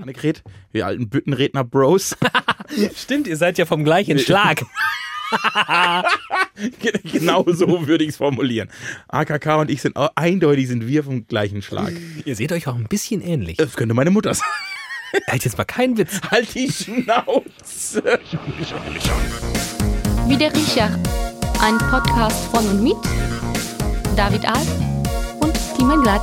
Annegret, wir alten Büttenredner-Bros. Stimmt, ihr seid ja vom gleichen Schlag. genau so würde ich es formulieren. AKK und ich sind eindeutig sind wir vom gleichen Schlag. ihr seht euch auch ein bisschen ähnlich. Das könnte meine Mutter sein. Halt jetzt mal keinen Witz. Halt die Schnauze. Wie der Riecher. Ein Podcast von und mit David Alf und Timon Glatt.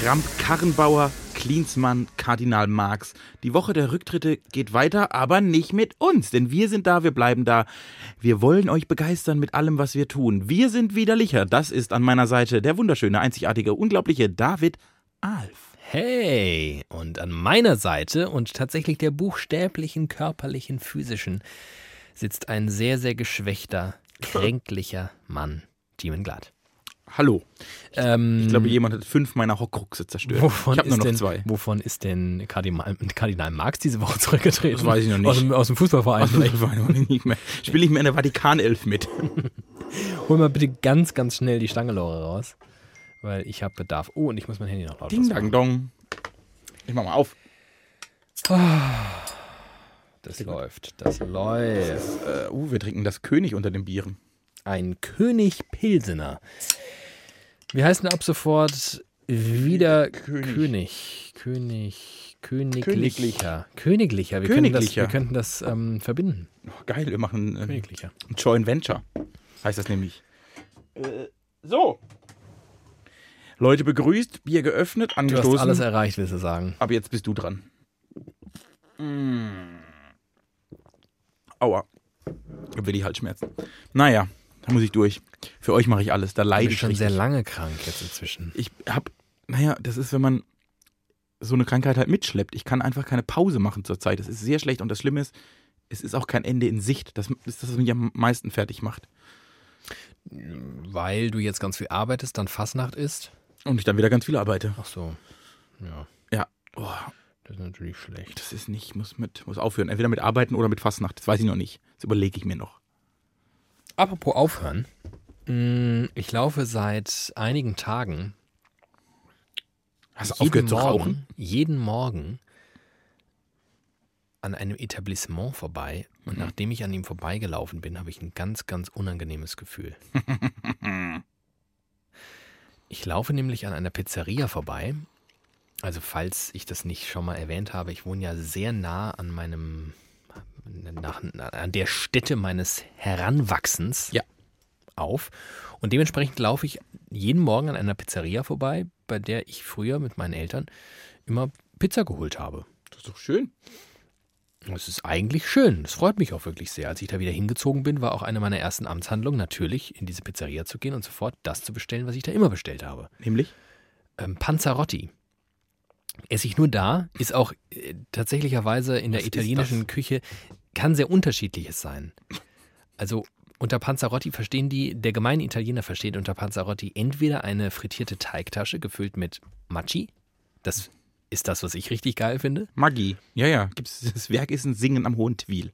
Kramp Karrenbauer, Klinsmann, Kardinal Marx. Die Woche der Rücktritte geht weiter, aber nicht mit uns, denn wir sind da, wir bleiben da. Wir wollen euch begeistern mit allem, was wir tun. Wir sind widerlicher. Das ist an meiner Seite der wunderschöne, einzigartige, unglaubliche David Alf. Hey, und an meiner Seite und tatsächlich der buchstäblichen, körperlichen, physischen sitzt ein sehr, sehr geschwächter, kränklicher Mann, Timon Glatt. Hallo. Ähm, Ich glaube, jemand hat fünf meiner Hockruxe zerstört. wovon ich habe nur noch denn, zwei. Wovon ist denn Kardinal, Kardinal Marx diese Woche zurückgetreten? Das weiß ich noch nicht. Aus dem, aus dem Fußballverein. vielleicht. nicht mehr. Spiele ich mir in der Vatikanelf mit. Hol mal bitte ganz, ganz schnell die Stangelore raus, weil ich habe Bedarf. Oh, und ich muss mein Handy noch laut Ding, dang, dong. Ich mach mal auf. Das läuft, das läuft. Äh, uh, wir trinken das König unter den Bieren. Ein König Pilsener. Wir heißen ab sofort wieder König. König. König. Königlicher. Königlicher. Wir könnten das, Königlicher. wir könnten das ähm, verbinden. Oh, geil, wir machen äh, Königlicher. ein Joint Venture. Heißt das nämlich. Äh, so. Leute begrüßt, Bier geöffnet, Du angestoßen. hast alles erreicht, willst du sagen. Aber jetzt bist du dran. Mm. Aua. Will ich Halsschmerzen. Naja, da muss ich durch. Für euch mache ich alles. Da leide ich schon richtig. sehr lange krank jetzt inzwischen. Ich hab, naja, das ist, wenn man so eine Krankheit halt mitschleppt. Ich kann einfach keine Pause machen zurzeit. Das ist sehr schlecht und das Schlimme ist, es ist auch kein Ende in Sicht. Das ist das, was mich am meisten fertig macht. Weil du jetzt ganz viel arbeitest, dann Fassnacht ist. Und ich dann wieder ganz viel arbeite. Ach so. Ja, Ja. Oh, das ist natürlich schlecht. das ist nicht, muss mit, muss aufhören. Entweder mit Arbeiten oder mit Fastnacht. Das weiß ich noch nicht. Das überlege ich mir noch. Apropos aufhören. Mm, Ich laufe seit einigen Tagen Hast du jeden aufgehört zu Morgen, rauchen? jeden Morgen an einem Etablissement vorbei. Mhm. Und nachdem ich an ihm vorbeigelaufen bin, habe ich ein ganz, ganz unangenehmes Gefühl. ich laufe nämlich an einer Pizzeria vorbei. Also falls ich das nicht schon mal erwähnt habe, ich wohne ja sehr nah an meinem, nach, an der Stätte meines Heranwachsens Ja. auf. Und dementsprechend laufe ich jeden Morgen an einer Pizzeria vorbei, bei der ich früher mit meinen Eltern immer Pizza geholt habe. Das ist doch schön. Das ist eigentlich schön. Das freut mich auch wirklich sehr. Als ich da wieder hingezogen bin, war auch eine meiner ersten Amtshandlungen natürlich, in diese Pizzeria zu gehen und sofort das zu bestellen, was ich da immer bestellt habe. Nämlich? Ähm, Panzerotti. Esse ich nur da, ist auch äh, tatsächlicherweise in der Was ist italienischen Küche, kann sehr unterschiedliches sein. Also unter Panzerotti verstehen die, der gemeine Italiener versteht unter Panzerotti entweder eine frittierte Teigtasche gefüllt mit Maci, das ist das, was ich richtig geil finde, Magie. Ja, ja. Gibt's, das Werk ist ein Singen am Hohen Twil.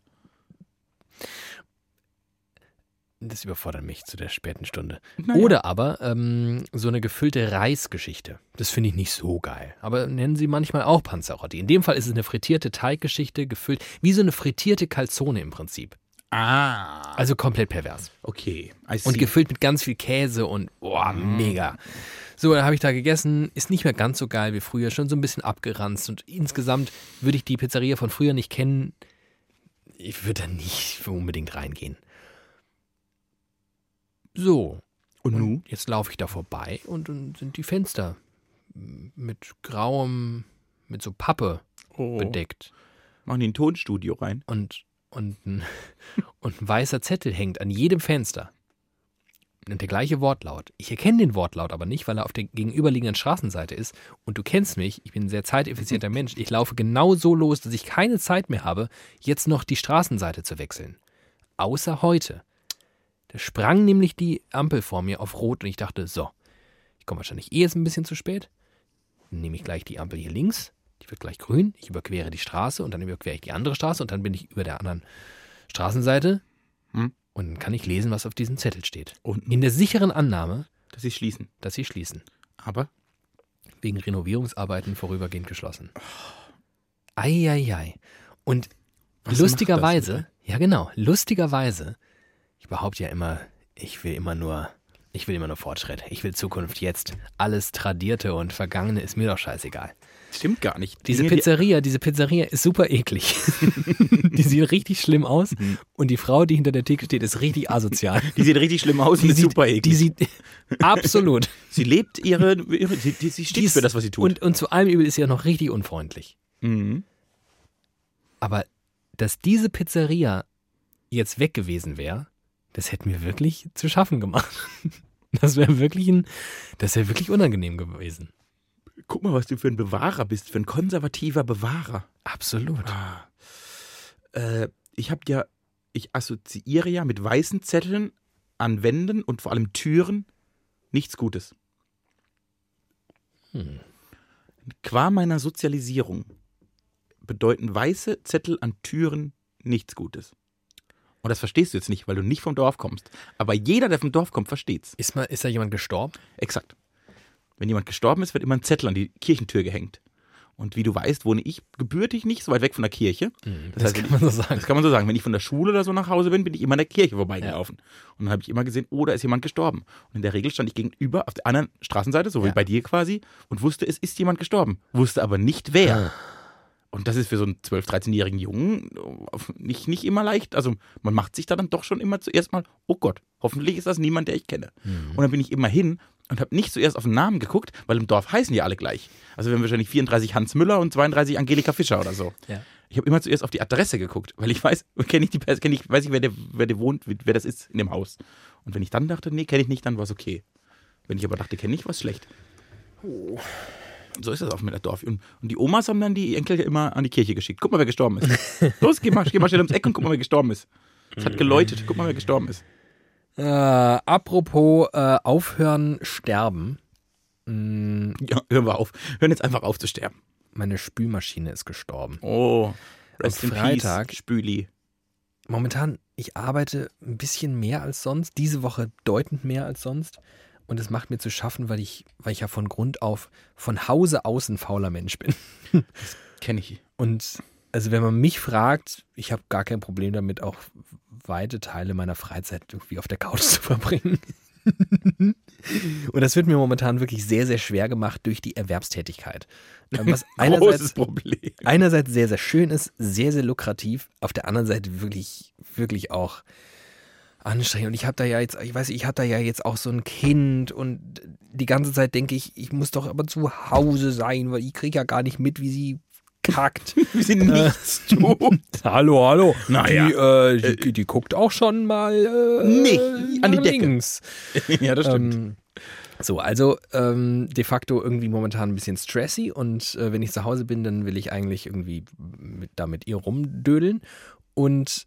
Das überfordert mich zu der späten Stunde. Naja. Oder aber ähm, so eine gefüllte Reisgeschichte. Das finde ich nicht so geil. Aber nennen sie manchmal auch Panzerotti. In dem Fall ist es eine frittierte Teiggeschichte, gefüllt, wie so eine frittierte Calzone im Prinzip. Ah. Also komplett pervers. Okay. Und gefüllt mit ganz viel Käse und boah, mega. So, dann habe ich da gegessen. Ist nicht mehr ganz so geil wie früher, schon so ein bisschen abgeranzt. Und insgesamt würde ich die Pizzeria von früher nicht kennen. Ich würde da nicht unbedingt reingehen. So, Und nu? Jetzt laufe ich da vorbei und dann sind die Fenster mit grauem, mit so Pappe Oh. bedeckt. Machen die ein Tonstudio rein. Und, und, ein, und ein weißer Zettel hängt an jedem Fenster. Und der gleiche Wortlaut. Ich erkenne den Wortlaut aber nicht, weil er auf der gegenüberliegenden Straßenseite ist. Und du kennst mich, ich bin ein sehr zeiteffizienter Mensch. Ich laufe genau so los, dass ich keine Zeit mehr habe, jetzt noch die Straßenseite zu wechseln. Außer heute. Da sprang nämlich die Ampel vor mir auf Rot und ich dachte, so, ich komme wahrscheinlich eh jetzt ein bisschen zu spät. Dann nehme ich gleich die Ampel hier links, die wird gleich grün, ich überquere die Straße und dann überquere ich die andere Straße und dann bin ich über der anderen Straßenseite Hm. und dann kann ich lesen, was auf diesem Zettel steht. Und? In der sicheren Annahme, Dass sie schließen. dass sie schließen. Aber? wegen Renovierungsarbeiten vorübergehend geschlossen. Eieiei. Und Was lustigerweise, ja genau, lustigerweise, ich behaupte ja immer, ich will immer nur, ich will immer nur Fortschritt. Ich will Zukunft jetzt. Alles Tradierte und Vergangene ist mir doch scheißegal. Stimmt gar nicht. Diese Dinge, die- Pizzeria, diese Pizzeria ist super eklig. die sieht richtig schlimm aus Mhm. und die Frau, die hinter der Theke steht, ist richtig asozial. Die sieht richtig schlimm aus und Die ist sieht, super eklig. die sieht absolut. sie lebt ihre, ihre sie, die, sie steht Die ist- für das, was sie tut. Und, und zu allem Übel ist sie ja noch richtig unfreundlich. mhm. Aber dass diese Pizzeria jetzt weg gewesen wäre, das hätte mir wirklich zu schaffen gemacht. Das wäre wirklich ein, das wäre wirklich unangenehm gewesen. Guck mal, was du für ein Bewahrer bist, für ein konservativer Bewahrer. Absolut. Ah. Äh, ich habe ja, ich assoziiere ja mit weißen Zetteln an Wänden und vor allem Türen nichts Gutes. Hm. Qua meiner Sozialisierung bedeuten weiße Zettel an Türen nichts Gutes. Und das verstehst du jetzt nicht, weil du nicht vom Dorf kommst. Aber jeder, der vom Dorf kommt, versteht's. Ist, mal, ist da jemand gestorben? Exakt. Wenn jemand gestorben ist, wird immer ein Zettel an die Kirchentür gehängt. Und wie du weißt, wohne ich gebürtig nicht so weit weg von der Kirche. Das, heißt, kann wenn man so Das sagen. kann man so sagen. Wenn ich von der Schule oder so nach Hause bin, bin ich immer an der Kirche vorbeigelaufen. Und dann habe ich immer gesehen, oh, da ist jemand gestorben. Und in der Regel stand ich gegenüber auf der anderen Straßenseite, so wie Ja. bei dir quasi, und wusste, es ist jemand gestorben. Wusste aber nicht wer. Und das ist für so einen 12-, 13-jährigen Jungen nicht, nicht immer leicht. Also man macht sich da dann doch schon immer zuerst mal, oh Gott, hoffentlich ist das niemand, der ich kenne. Mhm. Und dann bin ich immer hin und habe nicht zuerst auf den Namen geguckt, weil im Dorf heißen die alle gleich. Also wir haben wahrscheinlich 34 Hans Müller und 32 Angelika Fischer oder so. Ja. Ich habe immer zuerst auf die Adresse geguckt, weil ich weiß, kenne ich die Person, kenn ich, weiß ich, wer der, wer der wohnt, wer das ist in dem Haus. Und wenn ich dann dachte, nee, kenne ich nicht, dann war es okay. Wenn ich aber dachte, kenne ich, war es schlecht. So ist das auch mit der Dorf. Und, und die Omas haben dann die Enkel immer an die Kirche geschickt. Guck mal, wer gestorben ist. Los, geh mal, geh mal schnell ums Eck und guck mal, wer gestorben ist. Es hat geläutet. Guck mal, wer gestorben ist. Äh, apropos äh, aufhören, sterben. Mm, Ja, hören wir auf. Hören jetzt einfach auf zu sterben. meine Spülmaschine ist gestorben. Oh, rest in Freitag- peace, Spüli. Momentan, ich arbeite ein bisschen mehr als sonst, diese Woche deutend mehr als sonst. Und es macht mir zu schaffen, weil ich, weil ich ja von Grund auf von Hause aus ein fauler Mensch bin. Kenne ich. Und also wenn man mich fragt, ich habe gar kein Problem damit, auch weite Teile meiner Freizeit irgendwie auf der Couch zu verbringen. Und das wird mir momentan wirklich sehr, sehr schwer gemacht durch die Erwerbstätigkeit. Ähm, Was Großes einerseits, Problem. einerseits sehr, sehr schön ist, sehr, sehr lukrativ, auf der anderen Seite wirklich, wirklich auch anstrengend. Und ich habe da ja jetzt, ich weiß, nicht, ich habe da ja jetzt auch so ein Kind und die ganze Zeit denke ich, ich muss doch aber zu Hause sein, weil ich kriege ja gar nicht mit, wie sie kackt. Wir sind nichts tun. hallo, hallo. Naja. Die, äh, die, die guckt auch schon mal äh, Nee, an die Decke. links. ja, das stimmt. Ähm, so, also ähm, de facto irgendwie momentan ein bisschen stressy und äh, wenn ich zu Hause bin, dann will ich eigentlich irgendwie mit, da mit ihr rumdödeln. Und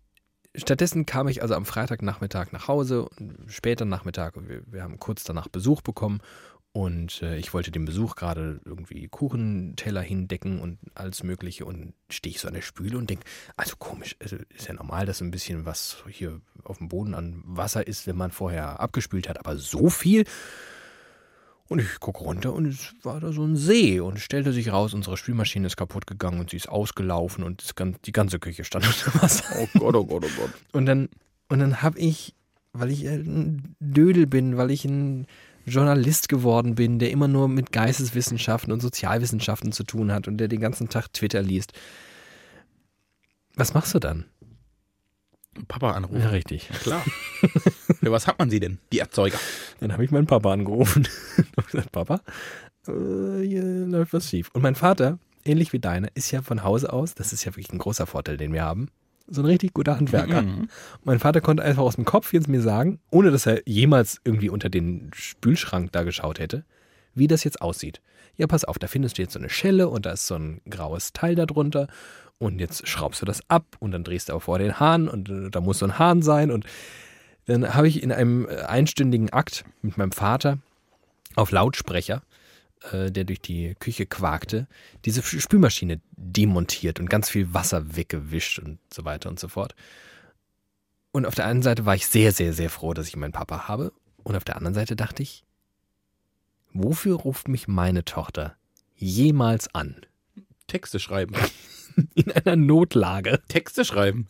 stattdessen kam ich also am Freitagnachmittag nach Hause, später Nachmittag, wir, wir haben kurz danach Besuch bekommen. Und äh, ich wollte dem Besuch gerade irgendwie Kuchenteller hindecken und alles Mögliche. Und stehe ich so an der Spüle und denke, also komisch, also ist ja normal, dass ein bisschen was hier auf dem Boden an Wasser ist, wenn man vorher abgespült hat, aber so viel. Und ich gucke runter und es war da so ein See und stellte sich raus, unsere Spülmaschine ist kaputt gegangen und sie ist ausgelaufen und die ganze Küche stand unter Wasser. Oh Gott, oh Gott, oh Gott. Und dann, und dann habe ich, weil ich ein Dödel bin, weil ich ein Journalist geworden bin, der immer nur mit Geisteswissenschaften und Sozialwissenschaften zu tun hat und der den ganzen Tag Twitter liest. Was machst du dann? Papa anrufen. Ja, richtig. Klar. Für was hat man sie denn? Die Erzeuger. Dann habe ich meinen Papa angerufen und gesagt, Papa, äh, hier läuft was schief. Und mein Vater, ähnlich wie deiner, ist ja von Hause aus, das ist ja wirklich ein großer Vorteil, den wir haben, so ein richtig guter Handwerker. Mhm. Mein Vater konnte einfach aus dem Kopf jetzt mir sagen, ohne dass er jemals irgendwie unter den Spülschrank da geschaut hätte, wie das jetzt aussieht. Ja, pass auf, da findest du jetzt so eine Schelle und da ist so ein graues Teil darunter und jetzt schraubst du das ab und dann drehst du auch vor den Hahn und äh, da muss so ein Hahn sein und dann habe ich in einem äh, einstündigen Akt mit meinem Vater auf Lautsprecher, äh, der durch die Küche quakte, diese Spülmaschine demontiert und ganz viel Wasser weggewischt und so weiter und so fort. Und auf der einen Seite war ich sehr, sehr, sehr froh, dass ich meinen Papa habe. Und auf der anderen Seite dachte ich, wofür ruft mich meine Tochter jemals an? Texte schreiben. In einer Notlage. Texte schreiben.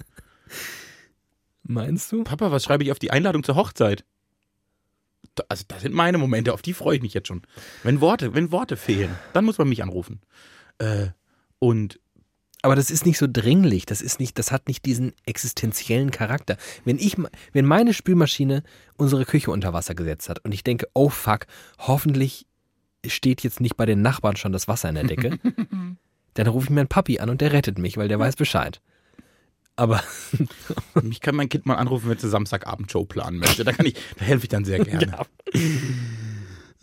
Meinst du? Papa, was schreibe ich auf die Einladung zur Hochzeit? Da- Also, das sind meine Momente, auf die freue ich mich jetzt schon. Wenn Worte, wenn Worte fehlen, dann muss man mich anrufen. Äh, und Aber das ist nicht so dringlich. Das ist nicht, das hat nicht diesen existenziellen Charakter. Wenn ich, wenn meine Spülmaschine unsere Küche unter Wasser gesetzt hat und ich denke, oh fuck, hoffentlich steht jetzt nicht bei den Nachbarn schon das Wasser in der Decke, dann rufe ich meinen Papi an und der rettet mich, weil der weiß Bescheid. Aber mich kann mein Kind mal anrufen, wenn es eine Samstagabendshow planen möchte. Da kann ich, da helfe ich dann sehr gerne.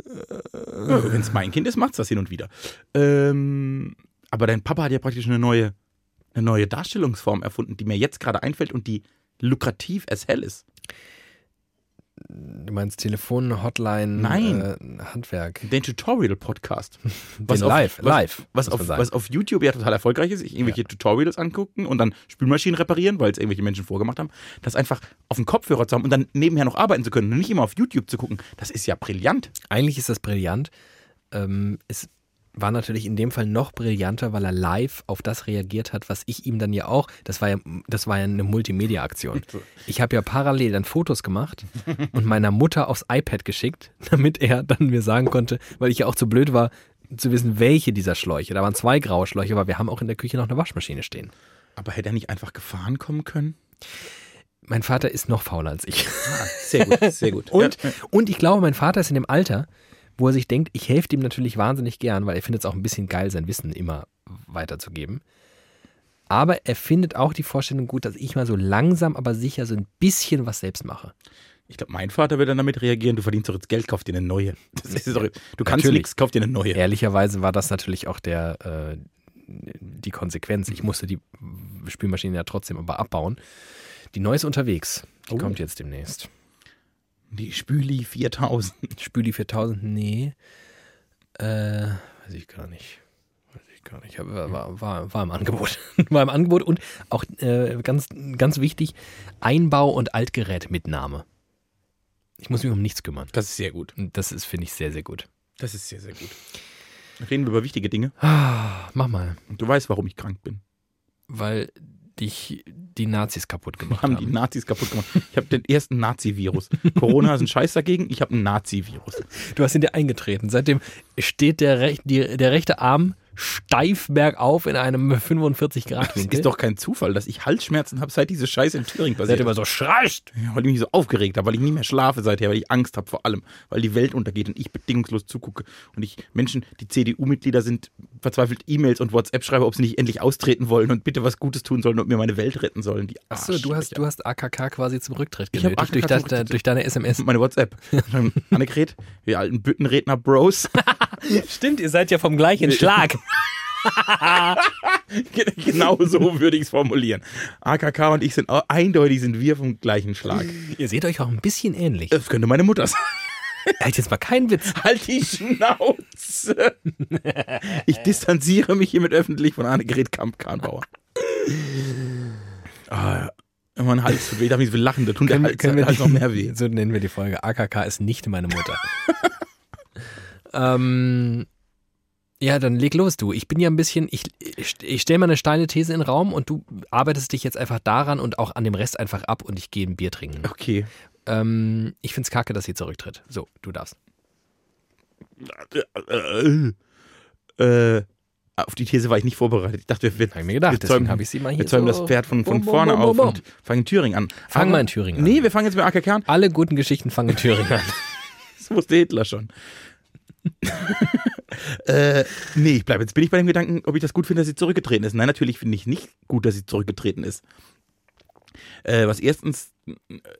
Wenn es mein Kind ist, macht's das hin und wieder. Ähm, aber dein Papa hat ja praktisch eine neue, eine neue Darstellungsform erfunden, die mir jetzt gerade einfällt und die lukrativ as hell ist. Du meinst Telefon, Hotline, Nein. Äh, Handwerk. Den Tutorial-Podcast. Den live, was, live. Was muss auf, was auf YouTube ja total erfolgreich ist, sich irgendwelche Tutorials angucken und dann Spülmaschinen reparieren, weil es irgendwelche Menschen vorgemacht haben, das einfach auf dem Kopfhörer zu haben und dann nebenher noch arbeiten zu können und nicht immer auf YouTube zu gucken, das ist ja brillant. Eigentlich ist das brillant. Ähm, es war natürlich in dem Fall noch brillanter, weil er live auf das reagiert hat, was ich ihm dann ja auch, das war ja, das war ja eine Multimedia-Aktion. Ich habe ja parallel dann Fotos gemacht und meiner Mutter aufs iPad geschickt, damit er dann mir sagen konnte, weil ich ja auch zu blöd war, zu wissen, welche dieser Schläuche. Da waren zwei graue Schläuche, aber wir haben auch in der Küche noch eine Waschmaschine stehen. Aber hätte er nicht einfach gefahren kommen können? Mein Vater ist noch fauler als ich. Ah, sehr gut, sehr gut. Und, ja, und ich glaube, mein Vater ist in dem Alter, wo er sich denkt, ich helfe ihm natürlich wahnsinnig gern, weil er findet es auch ein bisschen geil, sein Wissen immer weiterzugeben. Aber er findet auch die Vorstellung gut, dass ich mal so langsam, aber sicher so ein bisschen was selbst mache. ich glaube, mein Vater wird dann damit reagieren, du verdienst doch jetzt Geld, kauf dir eine neue. Doch, du kannst nichts, kauf dir eine neue. Ehrlicherweise war das natürlich auch der, äh, die Konsequenz. Ich musste die Spülmaschine ja trotzdem aber abbauen. Die neue ist unterwegs. Die Oh. kommt jetzt demnächst. Die Spüli 4000. Spüli 4000, nee. Äh, weiß ich gar nicht. Weiß ich gar nicht. War, war, war, war im Angebot. war im Angebot und auch äh, ganz, ganz wichtig, Einbau- und Altgerätmitnahme. Ich muss mich um nichts kümmern. Das ist sehr gut. Das ist, finde ich, sehr, sehr gut. Das ist sehr, sehr gut. Reden wir über wichtige Dinge. Ah, Mach mal. Und du weißt, warum ich krank bin. Weil dich die Nazis kaputt gemacht haben haben. die Nazis kaputt gemacht. Ich habe den ersten Nazi-Virus. Corona ist ein Scheiß dagegen, ich habe einen Nazi-Virus. Du hast in dir eingetreten. Seitdem steht der, rech die, der rechte Arm steif bergauf in einem 45 Grad Das Winkel. ist doch kein Zufall, dass ich Halsschmerzen habe, seit diese Scheiße in Thüringen passiert Seitdem er ist. so schreist. Ja, weil ich mich so aufgeregt habe, weil ich nie mehr schlafe seither, weil ich Angst habe vor allem, weil die Welt untergeht und ich bedingungslos zugucke und ich Menschen, die CDU-Mitglieder sind, verzweifelt E-Mails und WhatsApp schreibe, ob sie nicht endlich austreten wollen und bitte was Gutes tun sollen und mir meine Welt retten sollen. Die Achso, du hast, du hast AKK quasi zum Rücktritt Ich genötigt durch, AKK das, zum Rücktritt. durch deine SMS. meine WhatsApp. Annegret, wir alten Büttenredner-Bros. Stimmt, ihr seid ja vom gleichen Schlag. genau so würde ich es formulieren. AKK und ich sind eindeutig sind wir vom gleichen Schlag. ihr seht euch auch ein bisschen ähnlich. Das könnte meine Mutter sein. Halt jetzt mal keinen Witz. Halt die Schnauze! Ich distanziere mich hiermit öffentlich von Annegret Kamp-Kahnbauer. Ah, mein Hals tut weh, darf nicht so lachen, da tut der Hals, der Hals noch mehr weh. So nennen wir die Folge. AKK ist nicht meine Mutter. ähm, ja, dann leg los, du. Ich bin ja ein bisschen, ich, ich stelle mal eine steile These in den Raum und du arbeitest dich jetzt einfach daran und auch an dem Rest einfach ab und ich gehe ein Bier trinken. Okay. Ähm, ich find's kacke, dass sie zurücktritt. So, du darfst. Äh, auf die These war ich nicht vorbereitet. Ich dachte, wir, mir gedacht, wir deswegen zäumen, habe ich sie mal hier wir zäumen so das Pferd von, von Bum, bum, vorne bum, auf und fangen in Thüringen an. Fang Aber- mal in Thüringen an. Nee, wir fangen jetzt mit AKK an. Alle guten Geschichten fangen in Thüringen an. Das wusste Hitler schon. äh, nee, ich bleibe jetzt bin ich bei dem Gedanken, ob ich das gut finde, dass sie zurückgetreten ist. Nein, natürlich finde ich nicht gut, dass sie zurückgetreten ist. Äh, was erstens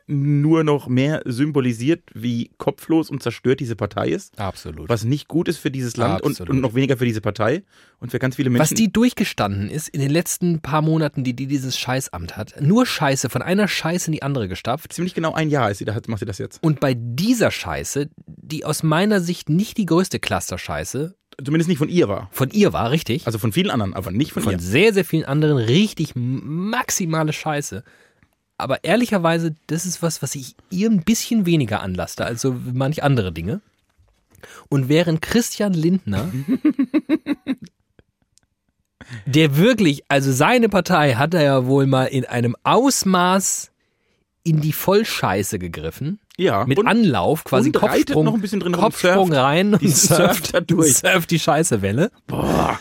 nur noch mehr symbolisiert, wie kopflos und zerstört diese Partei ist. Absolut. Was nicht gut ist für dieses Land und, und noch weniger für diese Partei und für ganz viele Menschen. Was die durchgestanden ist in den letzten paar Monaten, die die dieses Scheißamt hat. Nur Scheiße, von einer Scheiße in die andere gestapft. ziemlich genau ein Jahr ist sie, da hat- macht sie das jetzt. Und bei dieser Scheiße, die aus meiner Sicht nicht die größte Cluster-Scheiße Zumindest nicht von ihr war. von ihr war, richtig? Also von vielen anderen, aber nicht von, von ihr. sehr, sehr vielen anderen richtig maximale Scheiße. Aber ehrlicherweise, das ist was, was ich ihr ein bisschen weniger anlaste, als so manch andere Dinge. Und während Christian Lindner, der wirklich, also seine Partei hat er ja wohl mal in einem Ausmaß in die Vollscheiße gegriffen. Ja, Mit und- Anlauf, quasi und Kopfsprung, noch ein bisschen drin Kopfsprung surft rein und surft, Surf da durch. surft die Scheißewelle. Boah.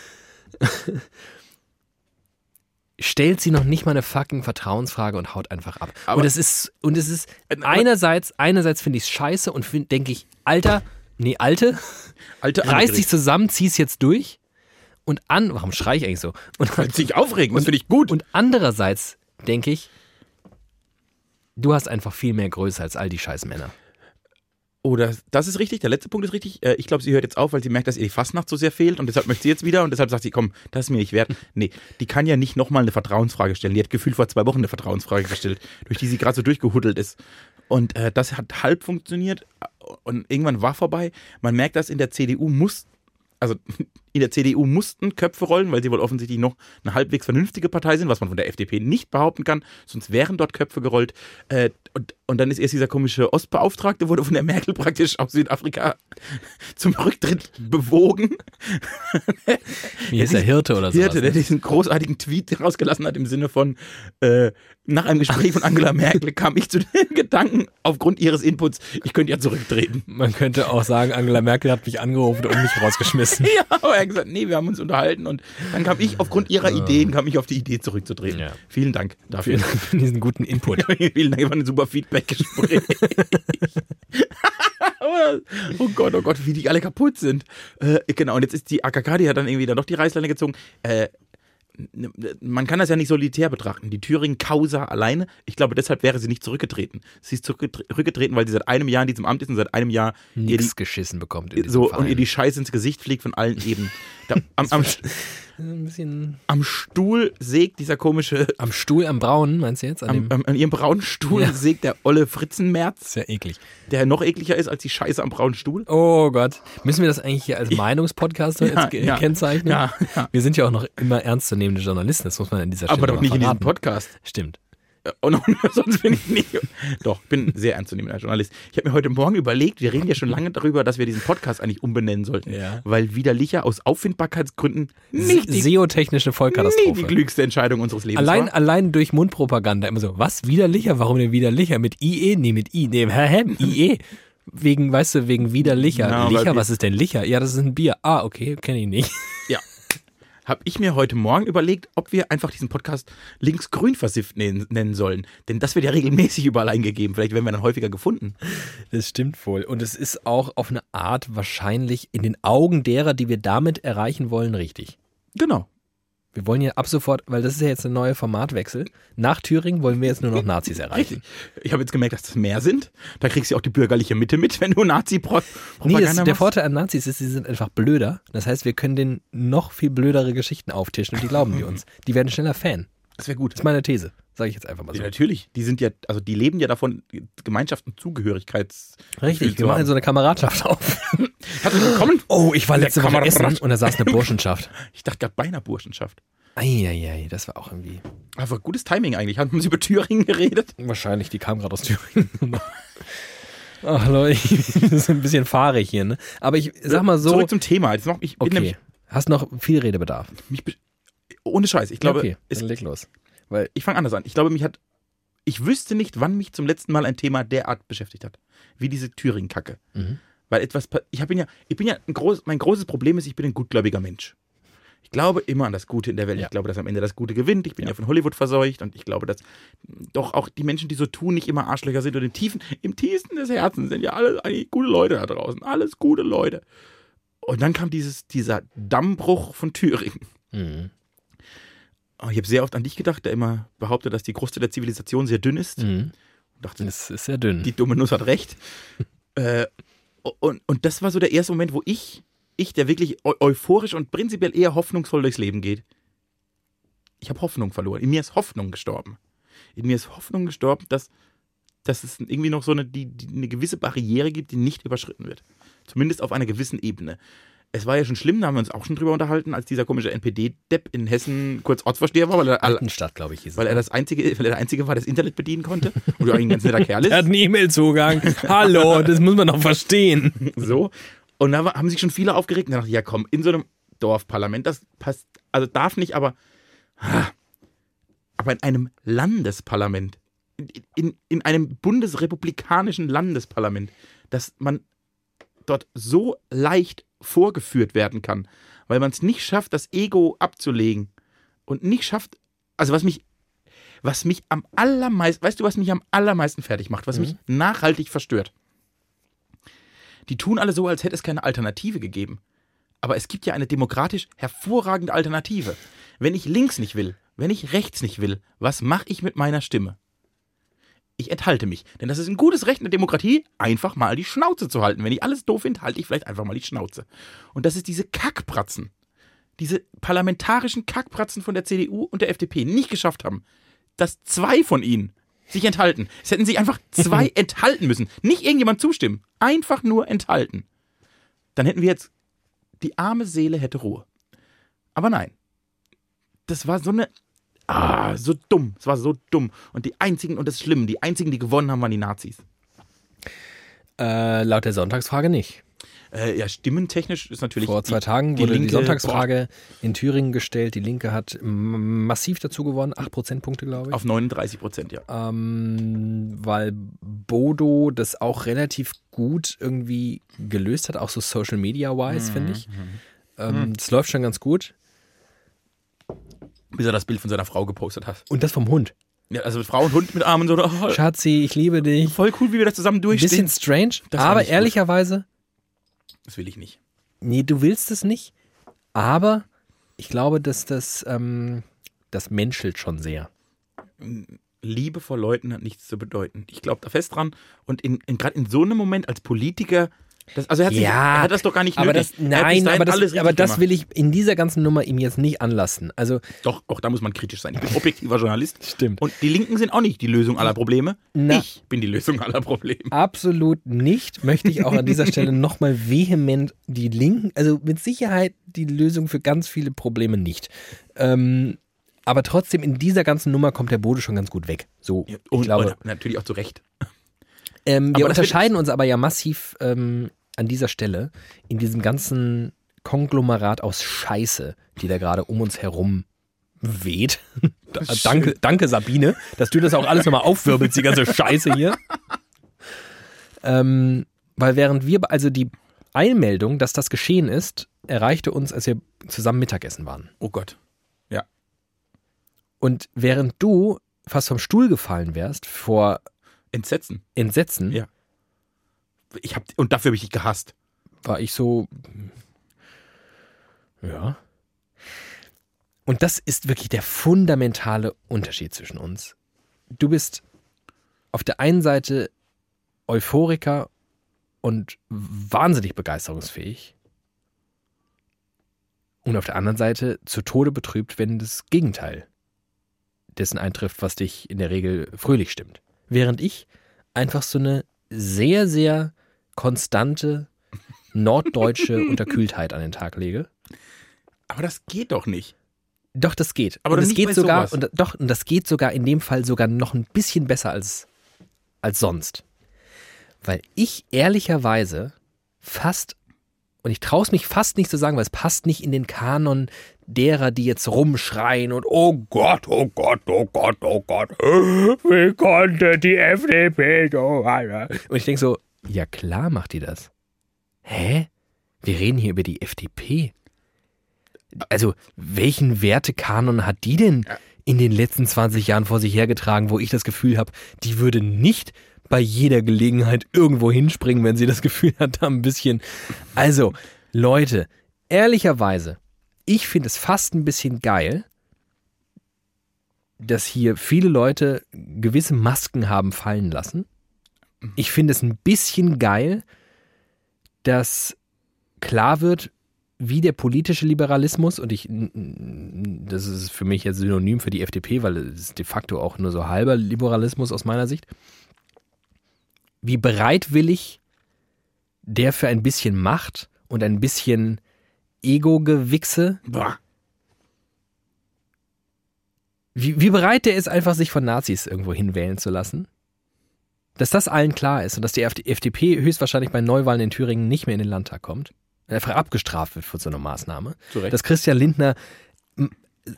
Stellt sie noch nicht mal eine fucking Vertrauensfrage und haut einfach ab. Aber- und es ist, und es ist aber- einerseits, einerseits finde ich es scheiße und denke ich, Alter, nee, Alte, Alte reiß dich zusammen, zieh's jetzt durch. Und an, warum schrei ich eigentlich so? Und, Kannst dich aufregen, das finde ich gut. und andererseits denke ich, du hast einfach viel mehr Größe als all die scheiß Männer. Oh, das, das ist richtig. Der letzte Punkt ist richtig. Äh, Ich glaube, sie hört jetzt auf, weil sie merkt, dass ihr die Fastnacht so sehr fehlt und deshalb möchte sie jetzt wieder und deshalb sagt sie, komm, das ist mir nicht wert. Nee, die kann ja nicht nochmal eine Vertrauensfrage stellen. Die hat gefühlt vor zwei Wochen eine Vertrauensfrage gestellt, durch die sie gerade so durchgehuddelt ist. Und äh, das hat halb funktioniert und irgendwann war vorbei. Man merkt, dass in der CDU muss, also in der CDU mussten Köpfe rollen, weil sie wohl offensichtlich noch eine halbwegs vernünftige Partei sind, was man von der FDP nicht behaupten kann. Sonst wären dort Köpfe gerollt. Äh, und, und dann ist erst dieser komische Ostbeauftragte, wurde von der Merkel praktisch aus Südafrika zum Rücktritt bewogen. Wie ist der Hirte oder so? Hirte, der diesen großartigen Tweet rausgelassen hat im Sinne von, äh, nach einem Gespräch von Angela Merkel kam ich zu den Gedanken, aufgrund ihres Inputs, ich könnte ja zurücktreten. Man könnte auch sagen, Angela Merkel hat mich angerufen und mich rausgeschmissen. Ja, aber er gesagt, nee, wir haben uns unterhalten und dann kam ich, aufgrund ihrer Ideen, kam ich auf die Idee zurückzutreten. Ja. Vielen Dank dafür. Vielen Dank für diesen guten Input. Vielen Dank, war ein super Feedback-Gespräch. Oh Gott, oh Gott, wie die alle kaputt sind. Äh, genau, und jetzt ist die AKK, die hat dann irgendwie dann doch die Reißleine gezogen. Äh, man kann das ja nicht solitär betrachten. Die Thüringen-Causa alleine, ich glaube, deshalb wäre sie nicht zurückgetreten. Sie ist zurückgetre- zurückgetreten, weil sie seit einem Jahr in diesem Amt ist und seit einem Jahr Nichts geschissen bekommt. So, Verein. und ihr die Scheiße ins Gesicht fliegt von allen Ebenen. Da, am, am, Ein bisschen am Stuhl sägt dieser komische, am Stuhl, am Braunen, meinst du jetzt? An am, am, an ihrem braunen Stuhl Ja. sägt der olle Fritzenmerz. ist ja eklig. der noch ekliger ist als die Scheiße am braunen Stuhl. Oh Gott. Müssen wir das eigentlich hier als Meinungspodcast Ja, ja. kennzeichnen? Ja. Wir sind ja auch noch immer ernstzunehmende Journalisten, das muss man an dieser Stelle Aber doch nicht in diesem verraten. Podcast. Stimmt. Äh, Und, sonst bin ich nicht. Doch, ich bin ein sehr ernstzunehmender Journalist. Ich habe mir heute Morgen überlegt, wir reden ja schon lange darüber, dass wir diesen Podcast eigentlich umbenennen sollten. Ja. Weil widerlicher aus Auffindbarkeitsgründen nicht die, SEO-technische Vollkatastrophe. die klügste Entscheidung unseres Lebens Allein, war. allein durch Mundpropaganda immer so, was, widerlicher? Warum denn widerlicher? Mit IE? Nee, mit I. Nee, hä, hä? IE. Wegen, weißt du, wegen widerlicher. Weil Licher, was ist denn Licher? Ja, das ist ein Bier. Ah, okay, kenne ich nicht. Ja. Habe ich mir heute Morgen überlegt, ob wir einfach diesen Podcast linksgrün versifft nennen, nennen sollen. Denn das wird ja regelmäßig überall eingegeben. Vielleicht werden wir dann häufiger gefunden. Das stimmt wohl. Und es ist auch auf eine Art wahrscheinlich in den Augen derer, die wir damit erreichen wollen, richtig. Genau. Wir wollen ja ab sofort, weil das ist ja jetzt ein neuer Formatwechsel. Nach Thüringen wollen wir jetzt nur noch Nazis erreichen. Richtig. Ich habe jetzt gemerkt, dass das mehr sind. Da kriegst du auch die bürgerliche Mitte mit, wenn du Nee, Nazi-Propaganda das, der. Vorteil an Nazis ist, sie sind einfach blöder. Das heißt, wir können denen noch viel blödere Geschichten auftischen und die glauben die uns. Die werden schneller Fan. Das wäre gut. Das ist meine These. Sage ich jetzt einfach mal so. Ja, natürlich. Die sind ja, also die leben ja davon, Gemeinschaft und Zugehörigkeits. Richtig, wir machen so eine Kameradschaft auf. Herzlich willkommen. Oh, ich war letzte Woche essen und da saß eine Burschenschaft. Ich dachte gerade beinahe Burschenschaft. Eieiei, das war auch irgendwie. Aber gutes Timing eigentlich. Haben Sie über Thüringen geredet? Wahrscheinlich, die kam gerade aus Thüringen. Ach Leute, das ist ein bisschen fahrig hier, ne? Aber ich sag mal so. Zurück zum Thema. Jetzt noch, ich Okay. nämlich Hast noch viel Redebedarf. mich, ohne Scheiß. Ich glaube, okay, dann leg los. Weil ich fange anders an. Ich glaube, mich hat, ich wüsste nicht, wann mich zum letzten Mal ein Thema derart beschäftigt hat, wie diese Thüringen-Kacke. Mhm. Weil etwas, ich bin ja, ich bin ja ein groß, mein großes Problem ist, ich bin ein gutgläubiger Mensch. Ich glaube immer an das Gute in der Welt. Ja. Ich glaube, dass am Ende das Gute gewinnt. Ich bin ja, Ja. von Hollywood verseucht und ich glaube, dass doch auch die Menschen, die so tun, nicht immer Arschlöcher sind und im tiefen, im tiefsten des Herzens sind ja alle eigentlich gute Leute da draußen. Alles gute Leute. Und dann kam dieses, dieser Dammbruch von Thüringen. Mhm. Oh, ich habe sehr oft an dich gedacht, der immer behauptet, dass die Kruste der Zivilisation sehr dünn ist. Mhm. Und dachte, Das ist sehr dünn. die dumme Nuss hat recht. äh, und, und das war so der erste Moment, wo ich, ich, der wirklich eu euphorisch und prinzipiell eher hoffnungsvoll durchs Leben geht, ich habe Hoffnung verloren. In mir ist Hoffnung gestorben. In mir ist Hoffnung gestorben, dass, dass es irgendwie noch so eine, die, die, eine gewisse Barriere gibt, die nicht überschritten wird. Zumindest auf einer gewissen Ebene. Es war ja schon schlimm, da haben wir uns auch schon drüber unterhalten, als dieser komische NPD-Depp in Hessen kurz Ortsvorsteher war, weil er, Altenstadt, glaube ich, hieß weil er das einzige, weil er der einzige war, der das Internet bedienen konnte und ja eigentlich ein ganz netter Kerl ist. Er hat einen E-Mail-Zugang. Hallo, das muss man doch verstehen. So. Und da haben sich schon viele aufgeregt und dachte, ja komm, in so einem Dorfparlament, das passt, also darf nicht, aber, ah, aber in einem Landesparlament, in, in, in einem bundesrepublikanischen Landesparlament, dass man dort so leicht vorgeführt werden kann, weil man es nicht schafft, das Ego abzulegen und nicht schafft, also was mich, was mich am allermeisten, weißt du, was mich am allermeisten fertig macht, was mich nachhaltig verstört? Die tun alle so, als hätte es keine Alternative gegeben. Aber es gibt ja eine demokratisch hervorragende Alternative. Wenn ich links nicht will, wenn ich rechts nicht will, was mache ich mit meiner Stimme? Ich enthalte mich. Denn das ist ein gutes Recht in der Demokratie, einfach mal die Schnauze zu halten. Wenn ich alles doof finde, halte ich vielleicht einfach mal die Schnauze. Und das ist diese Kackpratzen, diese parlamentarischen Kackpratzen von der CDU und der FDP nicht geschafft haben, dass zwei von ihnen sich enthalten. Es hätten sich einfach zwei enthalten müssen. Nicht irgendjemand zustimmen. Einfach nur enthalten. Dann hätten wir jetzt, die arme Seele hätte Ruhe. Aber nein. Das war so eine, ah, so dumm. Es war so dumm. Und die einzigen, und das ist schlimm, die einzigen, die gewonnen haben, waren die Nazis. Äh, laut der Sonntagsfrage nicht. Äh, ja, stimmentechnisch ist natürlich. Vor zwei die- Tagen die wurde die Linke- Sonntagsfrage in Thüringen gestellt. Die Linke hat massiv dazu gewonnen, 8 Prozentpunkte, glaube ich. Auf 39 Prozent, ja. ähm, weil Bodo das auch relativ gut irgendwie gelöst hat, auch so Social Media wise, finde ich. Ähm, Das läuft schon ganz gut. Bis er das Bild von seiner Frau gepostet hat. Und das vom Hund. Ja, also Frau und Hund mit Armen so. Oh, Schatzi, ich liebe dich. voll cool, wie wir das zusammen Ein durchstehen. bisschen strange, Das aber gut. ehrlicherweise, Das will ich nicht. nee, du willst es nicht. Aber ich glaube, dass das, ähm, das menschelt schon sehr. Liebe vor Leuten hat nichts zu bedeuten. Ich glaube da fest dran. Und in, in, gerade in so einem Moment als Politiker, das, also er hat, sich, er hat das doch gar nicht aber nötig. das, nein, aber das, aber das will ich in dieser ganzen Nummer ihm jetzt nicht anlassen. Also, Doch, auch da muss man kritisch sein. Ich bin objektiver Journalist. Stimmt. Und die Linken sind auch nicht die Lösung aller Probleme. Na. Ich bin die Lösung aller Probleme. Absolut nicht. Möchte ich auch an dieser Stelle nochmal vehement die Linken, also mit Sicherheit die Lösung für ganz viele Probleme nicht. Ähm, aber trotzdem, in dieser ganzen Nummer kommt der Bode schon ganz gut weg. So, Ja, ich und, glaube. und natürlich auch zu Recht. Ähm, wir unterscheiden uns aber ja massiv ähm, an dieser Stelle in diesem ganzen Konglomerat aus Scheiße, die da gerade um uns herum weht. Da- danke, danke, Sabine, dass du das auch alles nochmal aufwirbelst, die ganze Scheiße hier. Ähm, weil während wir, also die Einmeldung, dass das geschehen ist, erreichte uns, als wir zusammen Mittagessen waren. Oh Gott. Und während du fast vom Stuhl gefallen wärst vor Entsetzen. Entsetzen, Ja. Ich hab, und dafür habe ich dich gehasst. war ich so, ja. Und das ist wirklich der fundamentale Unterschied zwischen uns. Du bist auf der einen Seite Euphoriker und wahnsinnig begeisterungsfähig. Und auf der anderen Seite zu Tode betrübt, wenn das Gegenteil dessen eintrifft, was dich in der Regel fröhlich stimmt. Während ich einfach so eine sehr, sehr konstante norddeutsche Unterkühltheit an den Tag lege. Aber das geht doch nicht. Doch, das geht. Aber und nicht geht sogar, sowas. und, doch, und das geht sogar in dem Fall sogar noch ein bisschen besser als, als sonst. Weil ich ehrlicherweise fast, und ich traue es mich fast nicht zu sagen, weil es passt nicht in den Kanon derer, die jetzt rumschreien und oh Gott, oh Gott, oh Gott, oh Gott, wie konnte die FDP so. Und ich denke so, ja klar macht die das. Hä? Wir reden hier über die FDP. Also, welchen Wertekanon hat die denn in den letzten 20 Jahren vor sich hergetragen, wo ich das Gefühl habe, die würde nicht bei jeder Gelegenheit irgendwo hinspringen, wenn sie das Gefühl hat, da ein bisschen. Also, Leute, ehrlicherweise, ich finde es fast ein bisschen geil, dass hier viele Leute gewisse Masken haben fallen lassen. Ich finde es ein bisschen geil, dass klar wird, wie der politische Liberalismus, und ich, das ist für mich jetzt synonym für die FDP, weil es ist de facto auch nur so halber Liberalismus aus meiner Sicht, wie bereitwillig der für ein bisschen Macht und ein bisschen Ego-Gewichse, wie, wie bereit der ist, einfach sich von Nazis irgendwo hinwählen zu lassen. Dass das allen klar ist und dass die FDP höchstwahrscheinlich bei Neuwahlen in Thüringen nicht mehr in den Landtag kommt, einfach abgestraft wird für so eine Maßnahme, Zu Recht. dass Christian Lindner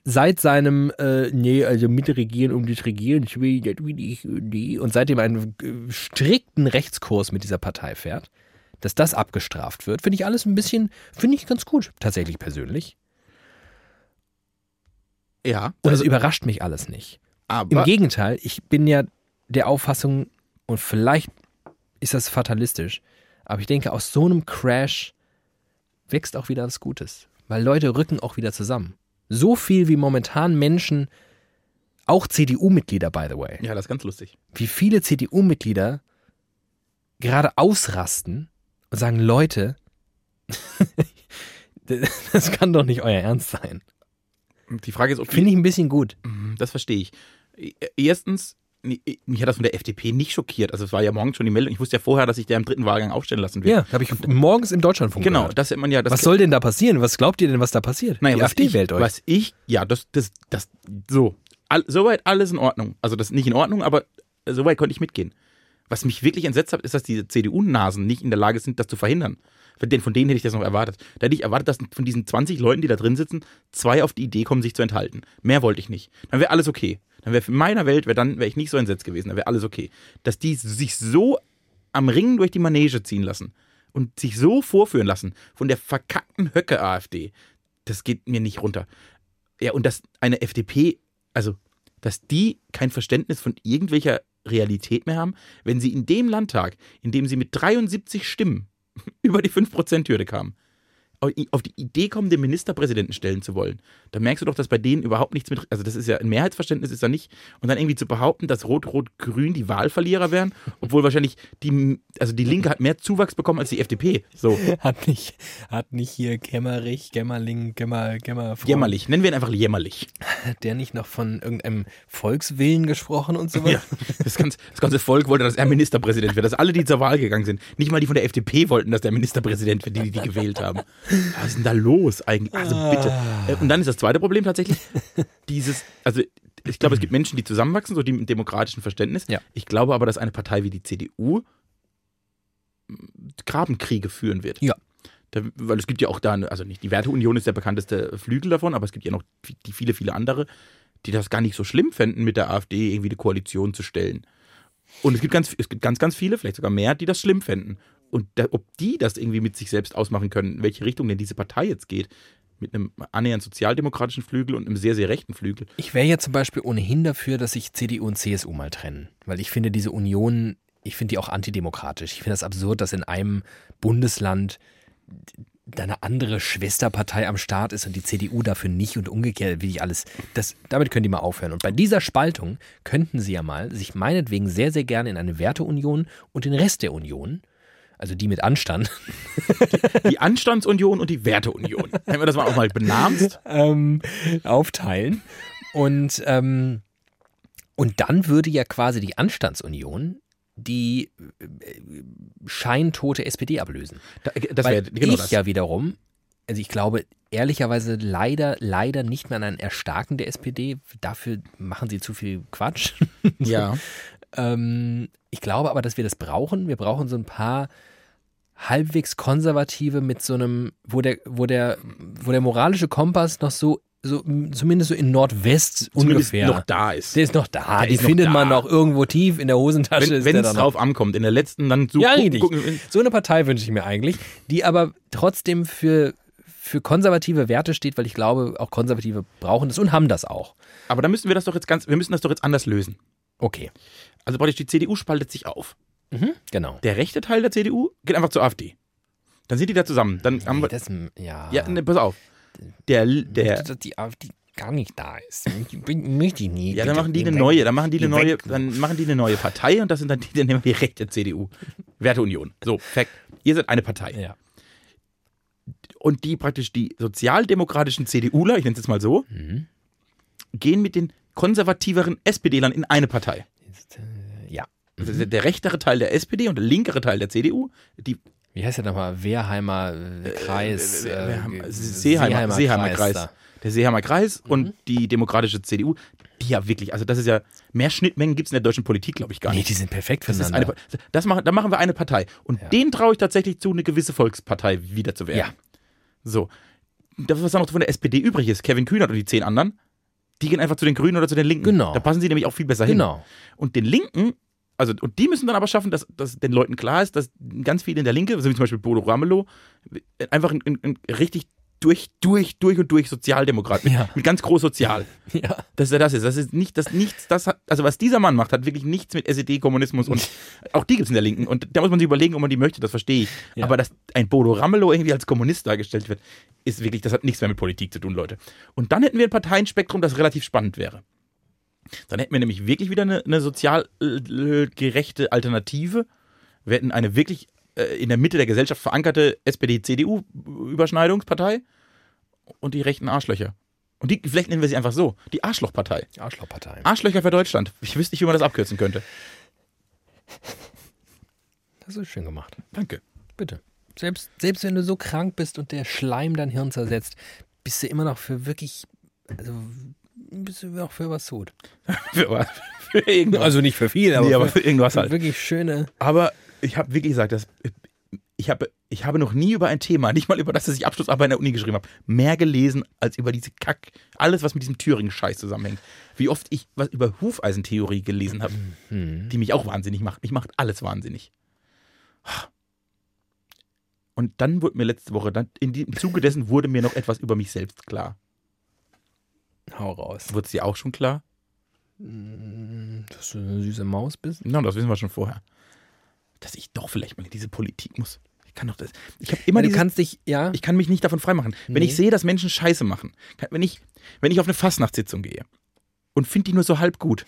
seit seinem, äh, nee, also mitregieren um das Regieren, ich will, das will ich, nee, und seitdem einen äh, strikten Rechtskurs mit dieser Partei fährt, dass das abgestraft wird, finde ich alles ein bisschen, finde ich ganz gut, tatsächlich persönlich. Ja. Und also, es überrascht mich alles nicht. Im Gegenteil, ich bin ja der Auffassung, und vielleicht ist das fatalistisch, aber ich denke, aus so einem Crash wächst auch wieder was Gutes. Weil Leute rücken auch wieder zusammen. So viel wie momentan Menschen, auch CDU-Mitglieder, by the way, ja, das ist ganz lustig. wie viele CDU-Mitglieder gerade ausrasten und sagen, Leute, das kann doch nicht euer Ernst sein. Die Frage ist, ob Finde ich ein bisschen gut. Mhm, Das verstehe ich. E- Erstens, mich hat das von der FDP nicht schockiert. Also es war ja morgens schon die Meldung. Ich wusste ja vorher, dass sich der im dritten Wahlgang aufstellen lassen wird. Ja, habe ich morgens im Deutschlandfunk Genau, gehört. das hat man ja. Was soll denn da passieren? Was glaubt ihr denn, was da passiert? Naja, Die was AfD ich, wählt euch. Was ich, ja, das, das, das, so. All, soweit alles in Ordnung. Also das ist nicht in Ordnung, aber soweit konnte ich mitgehen. Was mich wirklich entsetzt hat, ist, dass diese CDU-Nasen nicht in der Lage sind, das zu verhindern. Von denen, von denen hätte ich das noch erwartet. Da hätte ich erwartet, dass von diesen 20 Leuten, die da drin sitzen, zwei auf die Idee kommen, sich zu enthalten. Mehr wollte ich nicht. Dann wäre alles okay. Dann wäre in meiner Welt, wär dann wäre ich nicht so entsetzt gewesen. Dann wäre alles okay. Dass die sich so am Ringen durch die Manege ziehen lassen und sich so vorführen lassen von der verkackten Höcke-AfD, das geht mir nicht runter. Ja, und dass eine FDP, also, dass die kein Verständnis von irgendwelcher Realität mehr haben, wenn sie in dem Landtag, in dem sie mit 73 Stimmen über die 5%-Hürde kamen, auf die Idee kommen, den Ministerpräsidenten stellen zu wollen, da merkst du doch, dass bei denen überhaupt nichts mit, also das ist ja ein Mehrheitsverständnis ist da nicht und dann irgendwie zu behaupten, dass Rot-Rot-Grün die Wahlverlierer wären, obwohl wahrscheinlich die, also die Linke hat mehr Zuwachs bekommen als die FDP. So, Hat nicht, hat nicht hier Gemmerich, Gemmerling, Gemmer, Gemmer, jämmerlich. Nennen wir ihn einfach jämmerlich. Hat der nicht noch von irgendeinem Volkswillen gesprochen und sowas? Ja, das ganze, das ganze Volk wollte, dass er Ministerpräsident wird, dass alle, die zur Wahl gegangen sind, nicht mal die von der FDP wollten, dass der Ministerpräsident wird, die die, die gewählt haben. Was ist denn da los eigentlich? Also bitte. Äh, Und dann ist das zweite Problem tatsächlich dieses, also ich glaube, es gibt Menschen, die zusammenwachsen, so die mit demokratischem Verständnis. Ja. Ich glaube aber, dass eine Partei wie die CDU Grabenkriege führen wird. Ja. Da, weil es gibt ja auch da, also nicht die Werteunion ist der bekannteste Flügel davon, aber es gibt ja noch die viele, viele andere, die das gar nicht so schlimm fänden, mit der AfD irgendwie eine Koalition zu stellen. Und es gibt ganz, es gibt ganz, ganz viele, vielleicht sogar mehr, die das schlimm fänden. Und da, ob die das irgendwie mit sich selbst ausmachen können, in welche Richtung denn diese Partei jetzt geht, mit einem annähernd sozialdemokratischen Flügel und einem sehr, sehr rechten Flügel. Ich wäre ja zum Beispiel ohnehin dafür, dass sich CDU und CSU mal trennen. Weil ich finde diese Union, ich finde die auch antidemokratisch. Ich finde das absurd, dass in einem Bundesland da eine andere Schwesterpartei am Start ist und die CDU dafür nicht und umgekehrt, wie ich alles. Das, damit können die mal aufhören. Und bei dieser Spaltung könnten sie ja mal sich meinetwegen sehr, sehr gerne in eine Werteunion und den Rest der Union, also die mit Anstand, Die Anstandsunion und die Werteunion. Wenn wir das mal auch mal benamst. ähm, aufteilen. Und, ähm, und dann würde ja quasi die Anstandsunion die äh, scheintote SPD ablösen. Da, das wäre genau ich das. ja wiederum, also ich glaube ehrlicherweise leider, leider nicht mehr an ein Erstarken der SPD. Dafür machen sie zu viel Quatsch. ja. Ähm, ich glaube aber, dass wir das brauchen. Wir brauchen so ein paar halbwegs konservative mit so einem, wo der, wo der, wo der moralische Kompass noch so, so zumindest so in Nordwest Zumindest ungefähr. noch da ist. der ist noch da. Der Die findet da. man noch irgendwo tief in der Hosentasche. Wenn es drauf ankommt, in der letzten, dann so Ja, gucken- richtig. gucken- So eine Partei wünsche ich mir eigentlich, die aber trotzdem für, für konservative Werte steht, weil ich glaube, auch Konservative brauchen das und haben das auch. Aber da müssen wir das doch jetzt ganz, wir müssen das doch jetzt anders lösen. Okay. Also praktisch die CDU spaltet sich auf. Mhm, genau. Der rechte Teil der CDU geht einfach zur AfD. Dann sind die da zusammen. Dann haben Nee, wir, das, ja. ja, ne, pass auf. Der, der, dass die AfD gar nicht da ist. Möchte ich nie. ja, dann machen die eine neue, dann machen die eine neue, dann machen die eine neue Partei und das sind dann die, dann nehmen wir die rechte CDU. Werteunion. So, Fact. Ihr seid eine Partei. Ja. Und die praktisch die sozialdemokratischen CDUler, ich nenne es jetzt mal so, Mhm. gehen mit den konservativeren SPD-Lern in eine Partei. Äh. Also der, rechtere Teil der SPD und der linkere Teil der CDU, die Wie heißt der nochmal? Wehrheimer äh, Kreis. wir haben- äh, Seeheimer, Seeheimer Kreis. da. Der Seeheimer Kreis Mhm. und die demokratische CDU, die ja wirklich, also das ist ja, mehr Schnittmengen gibt es in der deutschen Politik, glaube ich, gar Nee, nicht. die sind perfekt Das ist eine, das machen, da machen wir eine Partei. Und Ja. denen traue ich tatsächlich zu, eine gewisse Volkspartei wieder zu werden. Ja. So. Das, was dann noch von der SPD übrig ist, Kevin Kühnert und die zehn anderen, die gehen einfach zu den Grünen oder zu den Linken. Genau. Da passen sie nämlich auch viel besser hin. Genau. Und den Linken, also, und die müssen dann aber schaffen, dass, dass den Leuten klar ist, dass ganz viele in der Linke, so wie zum Beispiel Bodo Ramelow, einfach ein, ein, ein richtig durch, durch, durch und durch Sozialdemokrat. Mit, Ja. mit ganz groß sozial. Ja. Dass er das ist. Das ist nicht, das nichts, das hat, also was dieser Mann macht, hat wirklich nichts mit SED, Kommunismus und auch die gibt es in der Linken. Und da muss man sich überlegen, ob man die möchte, das verstehe ich. Ja. Aber dass ein Bodo Ramelow irgendwie als Kommunist dargestellt wird, ist wirklich, das hat nichts mehr mit Politik zu tun, Leute. Und dann hätten wir ein Parteienspektrum, das relativ spannend wäre. Dann hätten wir nämlich wirklich wieder eine, eine sozial äh, gerechte Alternative. Wir hätten eine wirklich äh, in der Mitte der Gesellschaft verankerte SPD-CDU-Überschneidungspartei und die rechten Arschlöcher. Und die, vielleicht nennen wir sie einfach so, die Arschlochpartei. Arschlochpartei. Arschlöcher für Deutschland. Ich wüsste nicht, wie man das abkürzen könnte. Das ist schön gemacht. Danke. Bitte. Selbst, selbst wenn du so krank bist und der Schleim dein Hirn zersetzt, bist du immer noch für wirklich, also bist du auch für was gut. Für, was? für irgendwas. Also nicht für viel, aber, nee, aber für, für irgendwas halt. wirklich schöne. Aber ich habe wirklich gesagt, dass ich habe, ich habe noch nie über ein Thema, nicht mal über das, dass ich Abschlussarbeit in der Uni geschrieben habe, mehr gelesen als über diese Kack, alles, was mit diesem Thüringen-Scheiß zusammenhängt. Wie oft ich was über Hufeisentheorie gelesen habe, Hm. die mich auch wahnsinnig macht. Mich macht alles wahnsinnig. Und dann wurde mir letzte Woche, dann, in dem Zuge dessen wurde mir noch etwas über mich selbst klar. Hau raus. Wurde es dir auch schon klar? Dass du eine süße Maus bist? Na, das wissen wir schon vorher. Dass ich doch vielleicht mal in diese Politik muss. Ich kann doch das. Ich habe immer du diese, kannst dich, ja. Ich kann mich nicht davon freimachen. Wenn Nee. ich sehe, dass Menschen Scheiße machen, wenn, ich, wenn ich auf eine Fastnachtssitzung gehe und finde die nur so halb gut,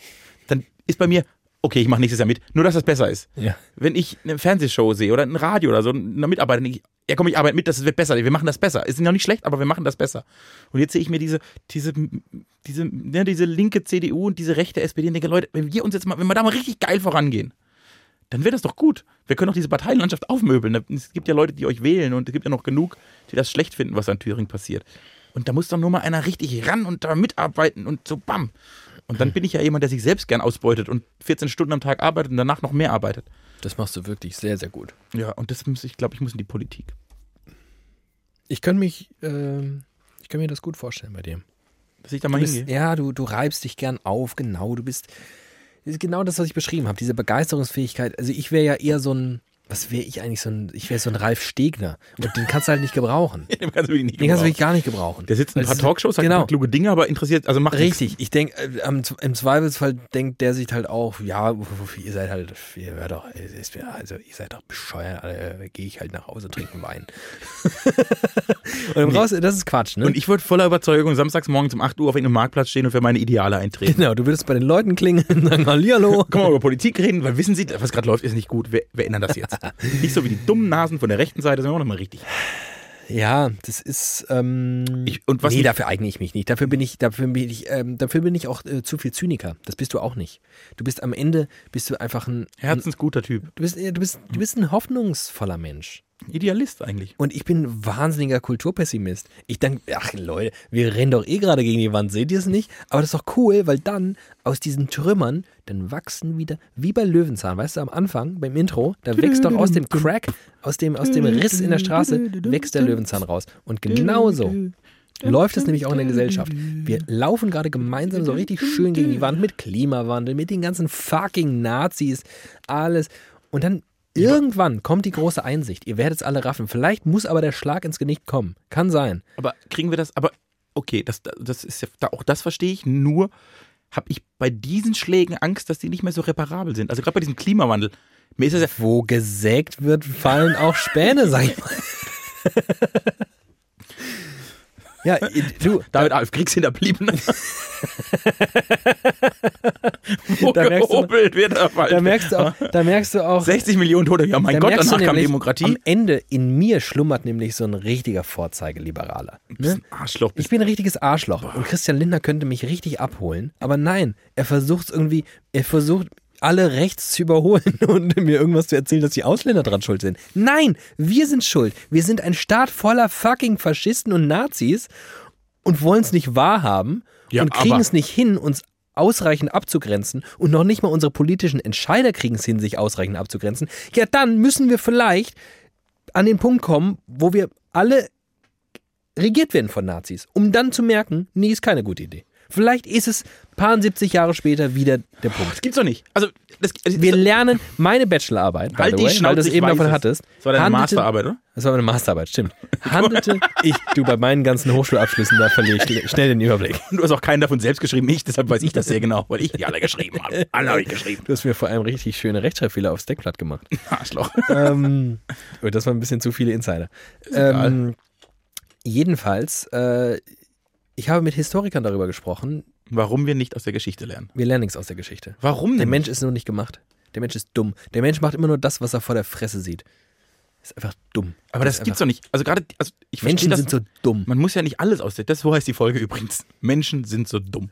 dann ist bei mir, okay, ich mache nächstes Jahr mit, nur dass das besser ist. ja. Wenn ich eine Fernsehshow sehe oder ein Radio oder so, eine Mitarbeiter, ich, ja komm, ich arbeite mit, das wird besser, wir machen das besser. Ist noch nicht schlecht, aber wir machen das besser. Und jetzt sehe ich mir diese, diese, diese, ne, diese linke CDU und diese rechte SPD und denke, Leute, wenn wir uns jetzt mal, wenn wir da mal richtig geil vorangehen, dann wäre das doch gut. Wir können doch diese Parteienlandschaft aufmöbeln. Es gibt ja Leute, die euch wählen und es gibt ja noch genug, die das schlecht finden, was an Thüringen passiert. Und da muss doch nur mal einer richtig ran und da mitarbeiten und so bam. Und dann bin ich ja jemand, der sich selbst gern ausbeutet und 14 Stunden am Tag arbeitet und danach noch mehr arbeitet. Das machst du wirklich sehr, sehr gut. Ja, und das muss ich, glaube ich, muss in die Politik. Ich könnte mich, ähm, ich kann mir das gut vorstellen bei dir. Dass ich da mal Du bist, hingehe. ja, du, du reibst dich gern auf, genau. Du bist, das ist genau das, was ich beschrieben habe, diese Begeisterungsfähigkeit. Also ich wäre ja eher so ein, was wäre ich eigentlich so ein, ich wäre so ein Ralf Stegner. Und den kannst du halt nicht gebrauchen. Den kannst du wirklich nicht Den kannst du wirklich gar nicht gebrauchen. Der sitzt in ein paar Talkshows, sagt genau. ein paar kluge Dinge, aber interessiert, also macht nichts. Richtig, ich denke, äh, im Zweifelsfall denkt der sich halt auch, ja, ihr seid halt, ihr hört doch, also ihr seid doch bescheuert, äh, gehe ich halt nach Hause trinken Wein. und dann raus, das ist Quatsch, ne? Und ich würde voller Überzeugung samstags morgens um 8 Uhr auf irgendeinem Marktplatz stehen und für meine Ideale eintreten. genau, du würdest bei den Leuten klingeln und sagen, Hallihallo. Können wir über Politik reden, weil wissen Sie, was gerade läuft, ist nicht gut. Wir, wir ändern das jetzt. Nicht so wie die dummen Nasen von der rechten Seite, sondern auch nochmal richtig. Ja, das ist. Ähm, Ich- und was nee, dafür eigne ich mich nicht. Dafür bin ich, dafür bin ich, ähm, dafür bin ich auch äh, zu viel Zyniker. Das bist du auch nicht. Du bist am Ende bist du einfach ein. Herzensguter Typ. du bist, du bist, du bist ein hoffnungsvoller Mensch. Idealist eigentlich. Und ich bin ein wahnsinniger Kulturpessimist. Ich denke, ach Leute, wir rennen doch eh gerade gegen die Wand, seht ihr es nicht? Aber das ist doch cool, weil dann aus diesen Trümmern, dann wachsen wieder, wie bei Löwenzahn, weißt du, am Anfang, beim Intro, da wächst doch aus dem Crack, aus dem, aus dem Riss in der Straße, wächst der Löwenzahn raus. Und genauso läuft es nämlich auch in der Gesellschaft. Wir laufen gerade gemeinsam so richtig schön gegen die Wand mit Klimawandel, mit den ganzen fucking Nazis, alles. Und dann irgendwann kommt die große Einsicht. Ihr werdet es alle raffen. Vielleicht muss aber der Schlag ins Genick kommen. Kann sein. Aber kriegen wir das, aber okay, das, das ist ja, auch das verstehe ich, nur habe ich bei diesen Schlägen Angst, dass die nicht mehr so reparabel sind. Also gerade bei diesem Klimawandel. Mir ist das ja, Wo gesägt wird, fallen auch Späne, sag ich mal. ja, du, David Alf, Kriegshinterbliebene. Wo Da gehobelt wird er da merkst du auch, da merkst du auch, 60 Millionen Tote, ja mein da Gott, danach kam Demokratie. am Ende in mir schlummert nämlich so ein richtiger bist Ne? ein Arschloch. Ich bin ein richtiges Arschloch und Christian Lindner könnte mich richtig abholen, aber nein, er versucht es irgendwie, er versucht alle rechts zu überholen und mir irgendwas zu erzählen, dass die Ausländer dran schuld sind. Nein, wir sind schuld. Wir sind ein Staat voller fucking Faschisten und Nazis und wollen es nicht wahrhaben Ja, und kriegen es nicht hin, uns ausreichend abzugrenzen und noch nicht mal unsere politischen Entscheider kriegen es hin, sich ausreichend abzugrenzen, ja, dann müssen wir vielleicht an den Punkt kommen, wo wir alle regiert werden von Nazis, um dann zu merken, nee, ist keine gute Idee. Vielleicht ist es paar 70 Jahre später wieder der Punkt. Das gibt's doch nicht. Also, das, also Wir lernen meine Bachelorarbeit, by Halt the die way, weil Schnauze, du es eben davon es. hattest. das war deine handelte- Masterarbeit, oder? Das war meine Masterarbeit, stimmt. Handelte ich, du bei meinen ganzen Hochschulabschlüssen, da verliere ich schnell- den Überblick. Und du hast auch keinen davon selbst geschrieben, ich, deshalb weiß ich das sehr genau, weil ich die alle geschrieben habe. Alle habe ich geschrieben. Du hast mir vor allem richtig schöne Rechtschreibfehler aufs Deckblatt gemacht. Arschloch. ähm, oh, das waren ein bisschen zu viele Insider. Ähm, jedenfalls, äh, ich habe mit Historikern darüber gesprochen. Warum wir nicht aus der Geschichte lernen. Wir lernen nichts aus der Geschichte. Warum Der denn? Mensch ist nur nicht gemacht. Der Mensch ist dumm. Der Mensch macht immer nur das, was er vor der Fresse sieht. Ist einfach dumm. Aber das ist gibt's doch nicht. Also gerade, also ich Menschen das. sind so dumm. Man muss ja nicht alles aus der. Das so heißt die Folge übrigens. Menschen sind so dumm.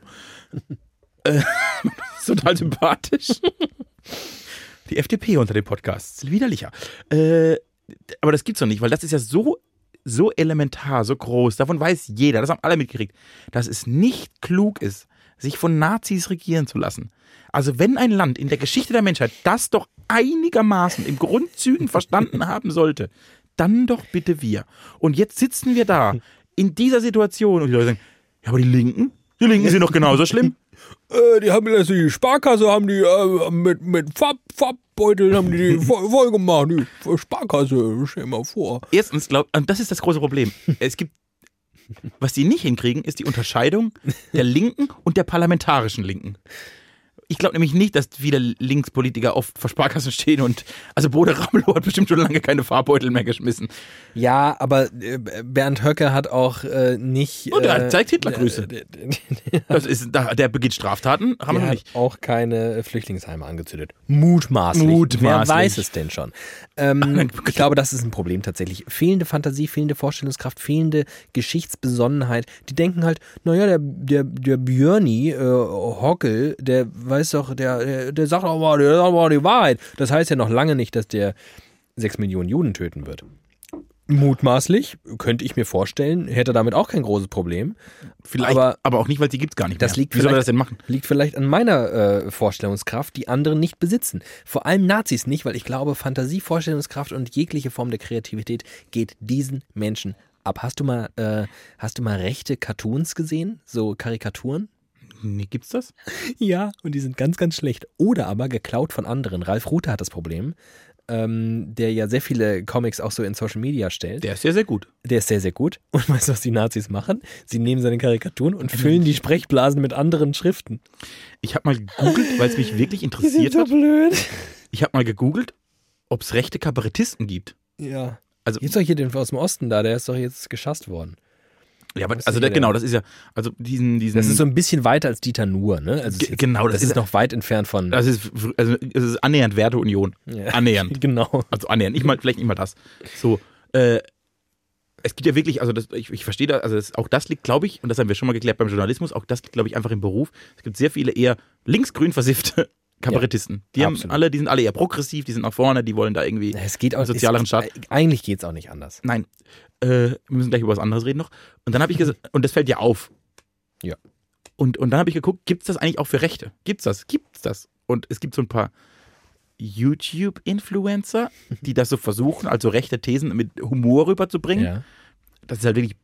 äh, total sympathisch. Die FDP unter den Podcasts. Widerlicher. Äh, aber das gibt's doch nicht, weil das ist ja so, so elementar, so groß. Davon weiß jeder, das haben alle mitgekriegt, dass es nicht klug ist, sich von Nazis regieren zu lassen. Also wenn ein Land in der Geschichte der Menschheit das doch einigermaßen im Grundzügen verstanden haben sollte, dann doch bitte wir. Und jetzt sitzen wir da in dieser Situation und die Leute sagen, ja, aber die Linken, die Linken sind doch genauso schlimm. Äh, die haben das, die Sparkasse haben die äh, mit, mit Farb, Farbbeuteln haben die, die voll, voll gemacht. Die Sparkasse, stell mal vor. Erstens, glaub, und das ist das große Problem. Es gibt, was die nicht hinkriegen, ist die Unterscheidung der Linken und der parlamentarischen Linken. Ich glaube nämlich nicht, dass viele Linkspolitiker oft vor Sparkassen stehen und, also Bode Ramelow hat bestimmt schon lange keine Fahrbeutel mehr geschmissen. Ja, aber äh, Bernd Höcke hat auch äh, nicht. Und er äh, zeigt Hitlergrüße. Das ist, der begeht Straftaten, haben wir noch hat nicht. auch keine Flüchtlingsheime angezündet. Mutmaßlich. Mutmaßlich. Wer weiß es denn schon? Ähm, ich glaube, das ist ein Problem tatsächlich. Fehlende Fantasie, fehlende Vorstellungskraft, fehlende Geschichtsbesonnenheit. Die denken halt, naja, der, der, der Björni äh, Hockel, der weiß doch, der, der, der sagt auch mal, der sagt mal die Wahrheit. Das heißt ja noch lange nicht, dass der sechs Millionen Juden töten wird. Mutmaßlich, könnte ich mir vorstellen, hätte damit auch kein großes Problem. Vielleicht, aber- aber, auch nicht, weil die gibt's gar nicht Das mehr. liegt Wie soll er das denn machen? Liegt vielleicht an meiner äh, Vorstellungskraft, die andere nicht besitzen. Vor allem Nazis nicht, weil ich glaube, Fantasie, Vorstellungskraft und jegliche Form der Kreativität geht diesen Menschen ab. Hast du mal, äh, hast du mal rechte Cartoons gesehen? So Karikaturen? Nee, gibt's das? Ja, und die sind ganz, ganz schlecht. Oder aber geklaut von anderen. Ralf Rute hat das Problem, ähm, der ja sehr viele Comics auch so in Social Media stellt. Der ist sehr, sehr gut. Der ist sehr, sehr gut. Und weißt du, was die Nazis machen? Sie nehmen seine Karikaturen und füllen die Sprechblasen mit anderen Schriften. Ich habe mal gegoogelt, weil es mich wirklich interessiert hat. blöd. Ich habe mal gegoogelt, ob es rechte Kabarettisten gibt. Ja. Also- Jetzt doch hier den aus dem Osten da, der ist doch jetzt geschasst worden. Ja, aber also der, genau, das ist ja, also diesen, diesen. Das ist so ein bisschen weiter als Dieter Nuhr, ne? Also ist, genau, das das ist ist- noch weit entfernt von. das ist, also es ist annähernd Werteunion. Ja. Annähernd. Genau. Also annähernd, nicht mal, vielleicht nicht mal das. So, äh, es gibt ja wirklich, also das, ich, ich verstehe da, also das, auch das liegt, glaube ich, und das haben wir schon mal geklärt beim Journalismus, auch das liegt, glaube ich, einfach im Beruf. Es gibt sehr viele eher linksgrün versiffte Kabarettisten. die haben absolut. alle, die sind alle eher progressiv, die sind nach vorne, die wollen da irgendwie. Es geht auch Einen sozialeren es, Staat. Eigentlich geht es auch nicht anders. Nein, äh, wir müssen gleich über was anderes reden noch. Und dann habe ich gesagt, und das fällt ja auf. Ja. Und, und dann habe ich geguckt, gibt es das eigentlich auch für Rechte? Gibt's das? Gibt's das? Und es gibt so ein paar YouTube-Influencer, die das so versuchen, also rechte Thesen mit Humor rüberzubringen. Ja. Das ist halt wirklich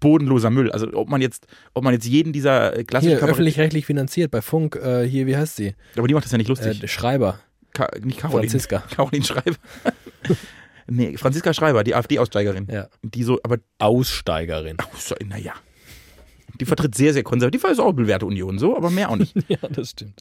bodenloser Müll. Also ob man jetzt, ob man jetzt jeden dieser äh, klassischen Hier, öffentlich-rechtlich finanziert bei Funk, äh, hier, wie heißt sie? aber die macht das ja nicht Äh, lustig. der Schreiber. Ka nicht Caroline. Franziska. Caroline Schreiber. nee, Franziska Schreiber, die AfD-Aussteigerin. Ja. Die so, aber Aussteigerin. Naja. Die vertritt sehr, sehr konservativ. Die ist auch Union so, aber mehr auch nicht. ja, das stimmt.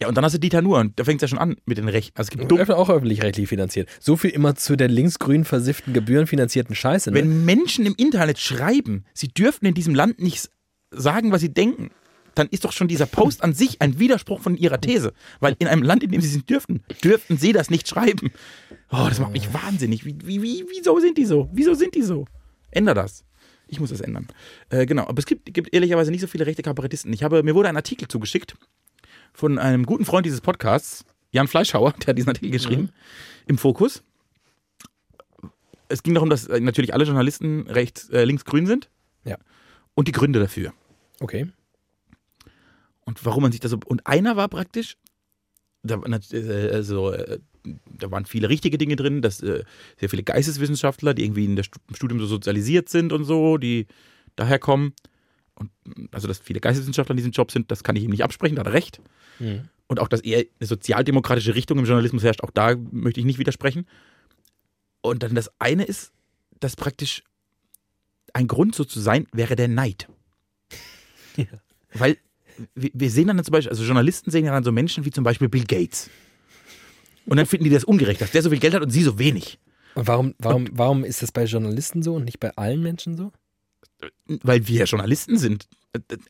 Ja, und dann hast du Dieter Nuhr und da fängt es ja schon an mit den Rechten. Also es gibt dumm, Öffentlich- auch öffentlich-rechtlich finanziert. So viel immer zu der linksgrün versifften, gebührenfinanzierten Scheiße. Ne? wenn Menschen im Internet schreiben, sie dürften in diesem Land nicht sagen, was sie denken, dann ist doch schon dieser Post an sich ein Widerspruch von ihrer These. Weil in einem Land, in dem sie es dürften, dürften sie das nicht schreiben. Oh, das macht mich wahnsinnig. Wie, wie, wie, wieso sind die so? Wieso sind die so? Änder das. Ich muss das ändern. Äh, genau, aber es gibt, gibt ehrlicherweise nicht so viele rechte Kabarettisten. Ich habe, mir wurde ein Artikel zugeschickt von einem guten Freund dieses Podcasts, Jan Fleischhauer, der hat diesen Artikel geschrieben, im Fokus. Es ging darum, dass äh, natürlich alle Journalisten rechts, äh, links-grün sind. Ja. Und die Gründe dafür. okay. Und warum man sich das so. Und einer war praktisch, da, äh, also, äh, da waren viele richtige Dinge drin, dass äh, sehr viele Geisteswissenschaftler, die irgendwie in der im Studium so sozialisiert sind und so, die daher kommen. Und also, dass viele Geisteswissenschaftler in diesem Job sind, das kann ich ihm nicht absprechen, da hat er recht. Mhm. Und auch, dass eher eine sozialdemokratische Richtung im Journalismus herrscht, auch da möchte ich nicht widersprechen. Und dann das eine ist, dass praktisch ein Grund so zu sein wäre der Neid. Ja. Weil wir, sehen dann zum Beispiel, also Journalisten sehen ja dann so Menschen wie zum Beispiel Bill Gates. Und dann finden die das ungerecht, dass der so viel Geld hat und sie so wenig. Und warum, warum, warum ist das bei Journalisten so und nicht bei allen Menschen so? Weil wir ja Journalisten sind.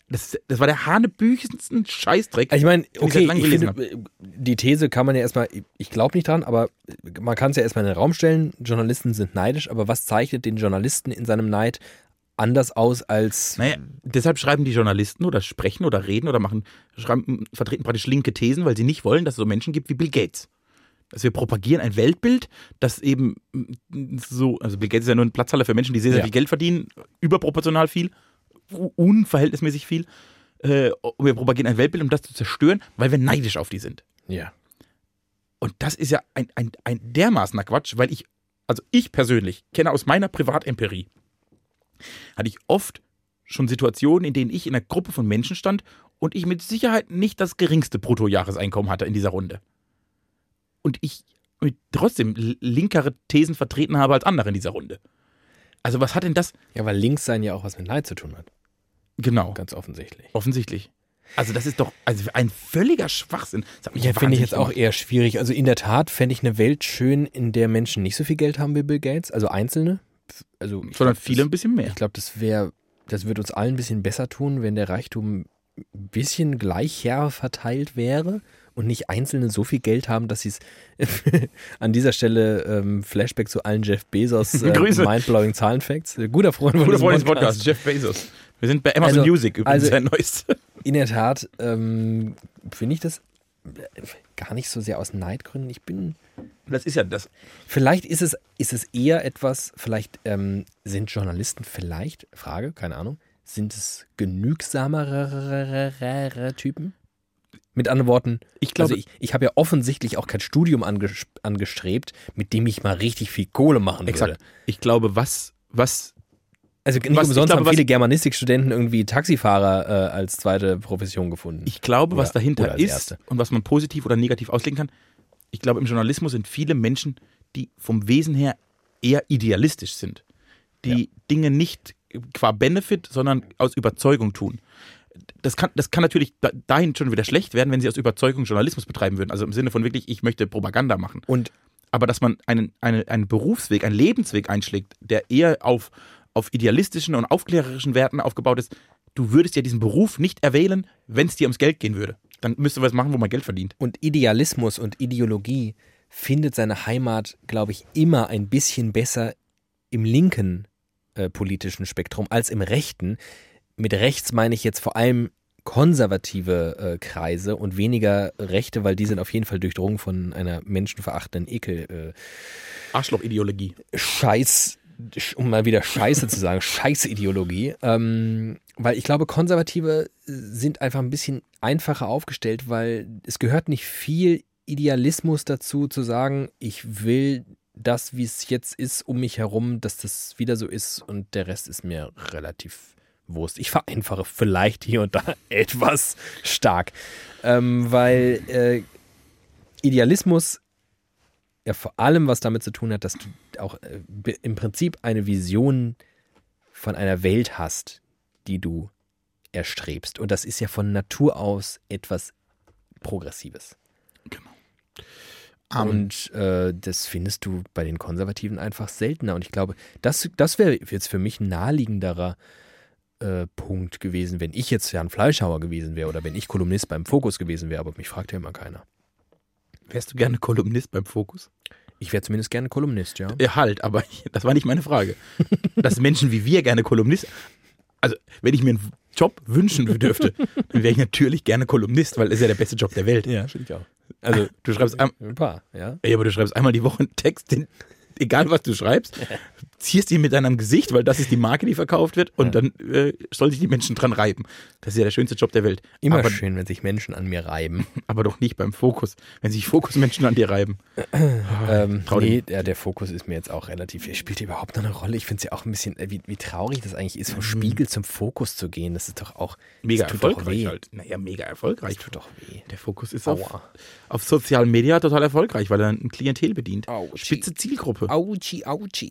Das, das war der hanebüchensten Scheißdreck. Ich meine, ich okay, ich finde, die These kann man ja erstmal, ich glaube nicht dran, aber man kann es ja erstmal in den Raum stellen. Journalisten sind neidisch, aber was zeichnet den Journalisten in seinem Neid anders aus als. Naja, deshalb schreiben die Journalisten oder sprechen oder reden oder machen, schreiben, vertreten praktisch linke Thesen, weil sie nicht wollen, dass es so Menschen gibt wie Bill Gates. Dass wir propagieren ein Weltbild, das eben so, also Bill Gates ist ja nur ein Platzhaller für Menschen, die sehr, sehr Ja. viel Geld verdienen, überproportional viel, unverhältnismäßig viel. Äh, und wir propagieren ein Weltbild, um das zu zerstören, weil wir neidisch auf die sind. Ja. Und das ist ja ein, ein, ein dermaßener Quatsch, weil ich, also ich persönlich kenne aus meiner Privatempirie, hatte ich oft schon Situationen, in denen ich in einer Gruppe von Menschen stand und ich mit Sicherheit nicht das geringste Bruttojahreseinkommen hatte in dieser Runde. Und ich trotzdem linkere Thesen vertreten habe als andere in dieser Runde. Also was hat denn das? Ja, weil links sein ja auch was mit Neid zu tun hat. Genau, Ganz offensichtlich. offensichtlich. Also das ist doch also ein völliger Schwachsinn. Ja, finde ich jetzt auch gemacht. eher schwierig. Also in der Tat fände ich eine Welt schön, in der Menschen nicht so viel Geld haben wie Bill Gates, also Einzelne. Also Sondern glaub, viele ein Das, bisschen mehr. ich glaube, das wäre, das würde uns allen ein bisschen besser tun, wenn der Reichtum ein bisschen gleicher verteilt wäre und nicht Einzelne so viel Geld haben, dass sie es an dieser Stelle ähm, Flashback zu allen Jeff Bezos äh, mindblowing Zahlenfacts. Äh, Guter Freund von Guter Freund des Podcast. Podcasts, Jeff Bezos. Wir sind bei Amazon Also- Music übrigens, also- sein neueste. In der Tat ähm, finde ich das äh, gar nicht so sehr aus Neidgründen. Ich bin Das ist ja das. Vielleicht ist es, ist es eher etwas, vielleicht ähm, sind Journalisten vielleicht, Frage, keine Ahnung, sind es genügsamere Typen? Mit anderen Worten, Ich glaube, also ich, ich habe ja offensichtlich auch kein Studium anges angestrebt, mit dem ich mal richtig viel Kohle machen exakt. würde. Ich glaube, was, was Also nicht Was- umsonst glaube, haben was- viele Germanistikstudenten irgendwie Taxifahrer äh, als zweite Profession gefunden. ich glaube, was Oder- oder dahinter ist Erste. und was man positiv oder negativ auslegen kann, ich glaube, im Journalismus sind viele Menschen, die vom Wesen her eher idealistisch sind. Die Dinge nicht qua Benefit, sondern aus Überzeugung tun. Das kann, das kann natürlich da- dahin schon wieder schlecht werden, wenn sie aus Überzeugung Journalismus betreiben würden. Also im Sinne von wirklich, ich möchte Propaganda machen. Und aber dass man einen, einen, einen Berufsweg, einen Lebensweg einschlägt, der eher auf, auf idealistischen und aufklärerischen Werten aufgebaut ist, du würdest ja diesen Beruf nicht erwählen, wenn es dir ums Geld gehen würde. Dann müsste was machen, wo man Geld verdient. Und Idealismus und Ideologie findet seine Heimat, glaube ich, immer ein bisschen besser im linken äh, politischen Spektrum als im rechten. Mit rechts meine ich jetzt vor allem konservative äh, Kreise und weniger Rechte, weil die sind auf jeden Fall durchdrungen von einer menschenverachtenden Ekel. Äh, Arschlochideologie. Scheiß, um mal wieder Scheiße zu sagen, Scheißideologie. Ähm, weil ich glaube, Konservative sind einfach ein bisschen einfacher aufgestellt, weil es gehört nicht viel Idealismus dazu, zu sagen, ich will das, wie es jetzt ist, um mich herum, dass das wieder so ist und der Rest ist mir relativ Wurst. Ich vereinfache vielleicht hier und da etwas stark, ähm, weil äh, Idealismus ja vor allem was damit zu tun hat, dass du auch äh, im Prinzip eine Vision von einer Welt hast, die du erstrebst. Und das ist ja von Natur aus etwas Progressives. Ähm, Und äh, das findest du bei den Konservativen einfach seltener. Und ich glaube, das, das wäre jetzt für mich ein naheliegenderer äh, Punkt gewesen, wenn ich jetzt Jan Fleischhauer gewesen wäre oder wenn ich Kolumnist beim Fokus gewesen wäre. Aber mich fragt ja immer keiner. Wärst du gerne Kolumnist beim Fokus? Ich wäre zumindest gerne Kolumnist, ja. Ja, halt, aber das war nicht meine Frage. Dass Menschen wie wir gerne Kolumnist. Also, wenn ich mir einen Job wünschen dürfte, dann wäre ich natürlich gerne Kolumnist, weil das ist ja der beste Job der Welt. Ja, finde ich auch. Also, Du schreibst, ein, ein paar, ja. ey, aber du schreibst einmal die Woche einen Text, den, egal was du schreibst, zierst ihn mit deinem Gesicht, weil das ist die Marke, die verkauft wird und Ja. dann äh, soll sich die Menschen dran reiben. Das ist ja der schönste Job der Welt. Immer aber, schön, wenn sich Menschen an mir reiben. aber doch nicht beim Fokus. Wenn sich Fokusmenschen an dir reiben. Ähm, Trau nee, der, der Fokus ist mir jetzt auch relativ. Er spielt überhaupt noch eine Rolle. Ich finde es ja auch ein bisschen, äh, wie, wie traurig das eigentlich ist, vom Spiegel zum Fokus zu gehen. Das ist doch auch. Mhm. Mega erfolgreich halt. Naja, mega erfolgreich. Das tut doch weh. Der Fokus ist auf, auf sozialen Media total erfolgreich, weil er ein Klientel bedient. Autschi. Spitze Zielgruppe. Autschi, autschi.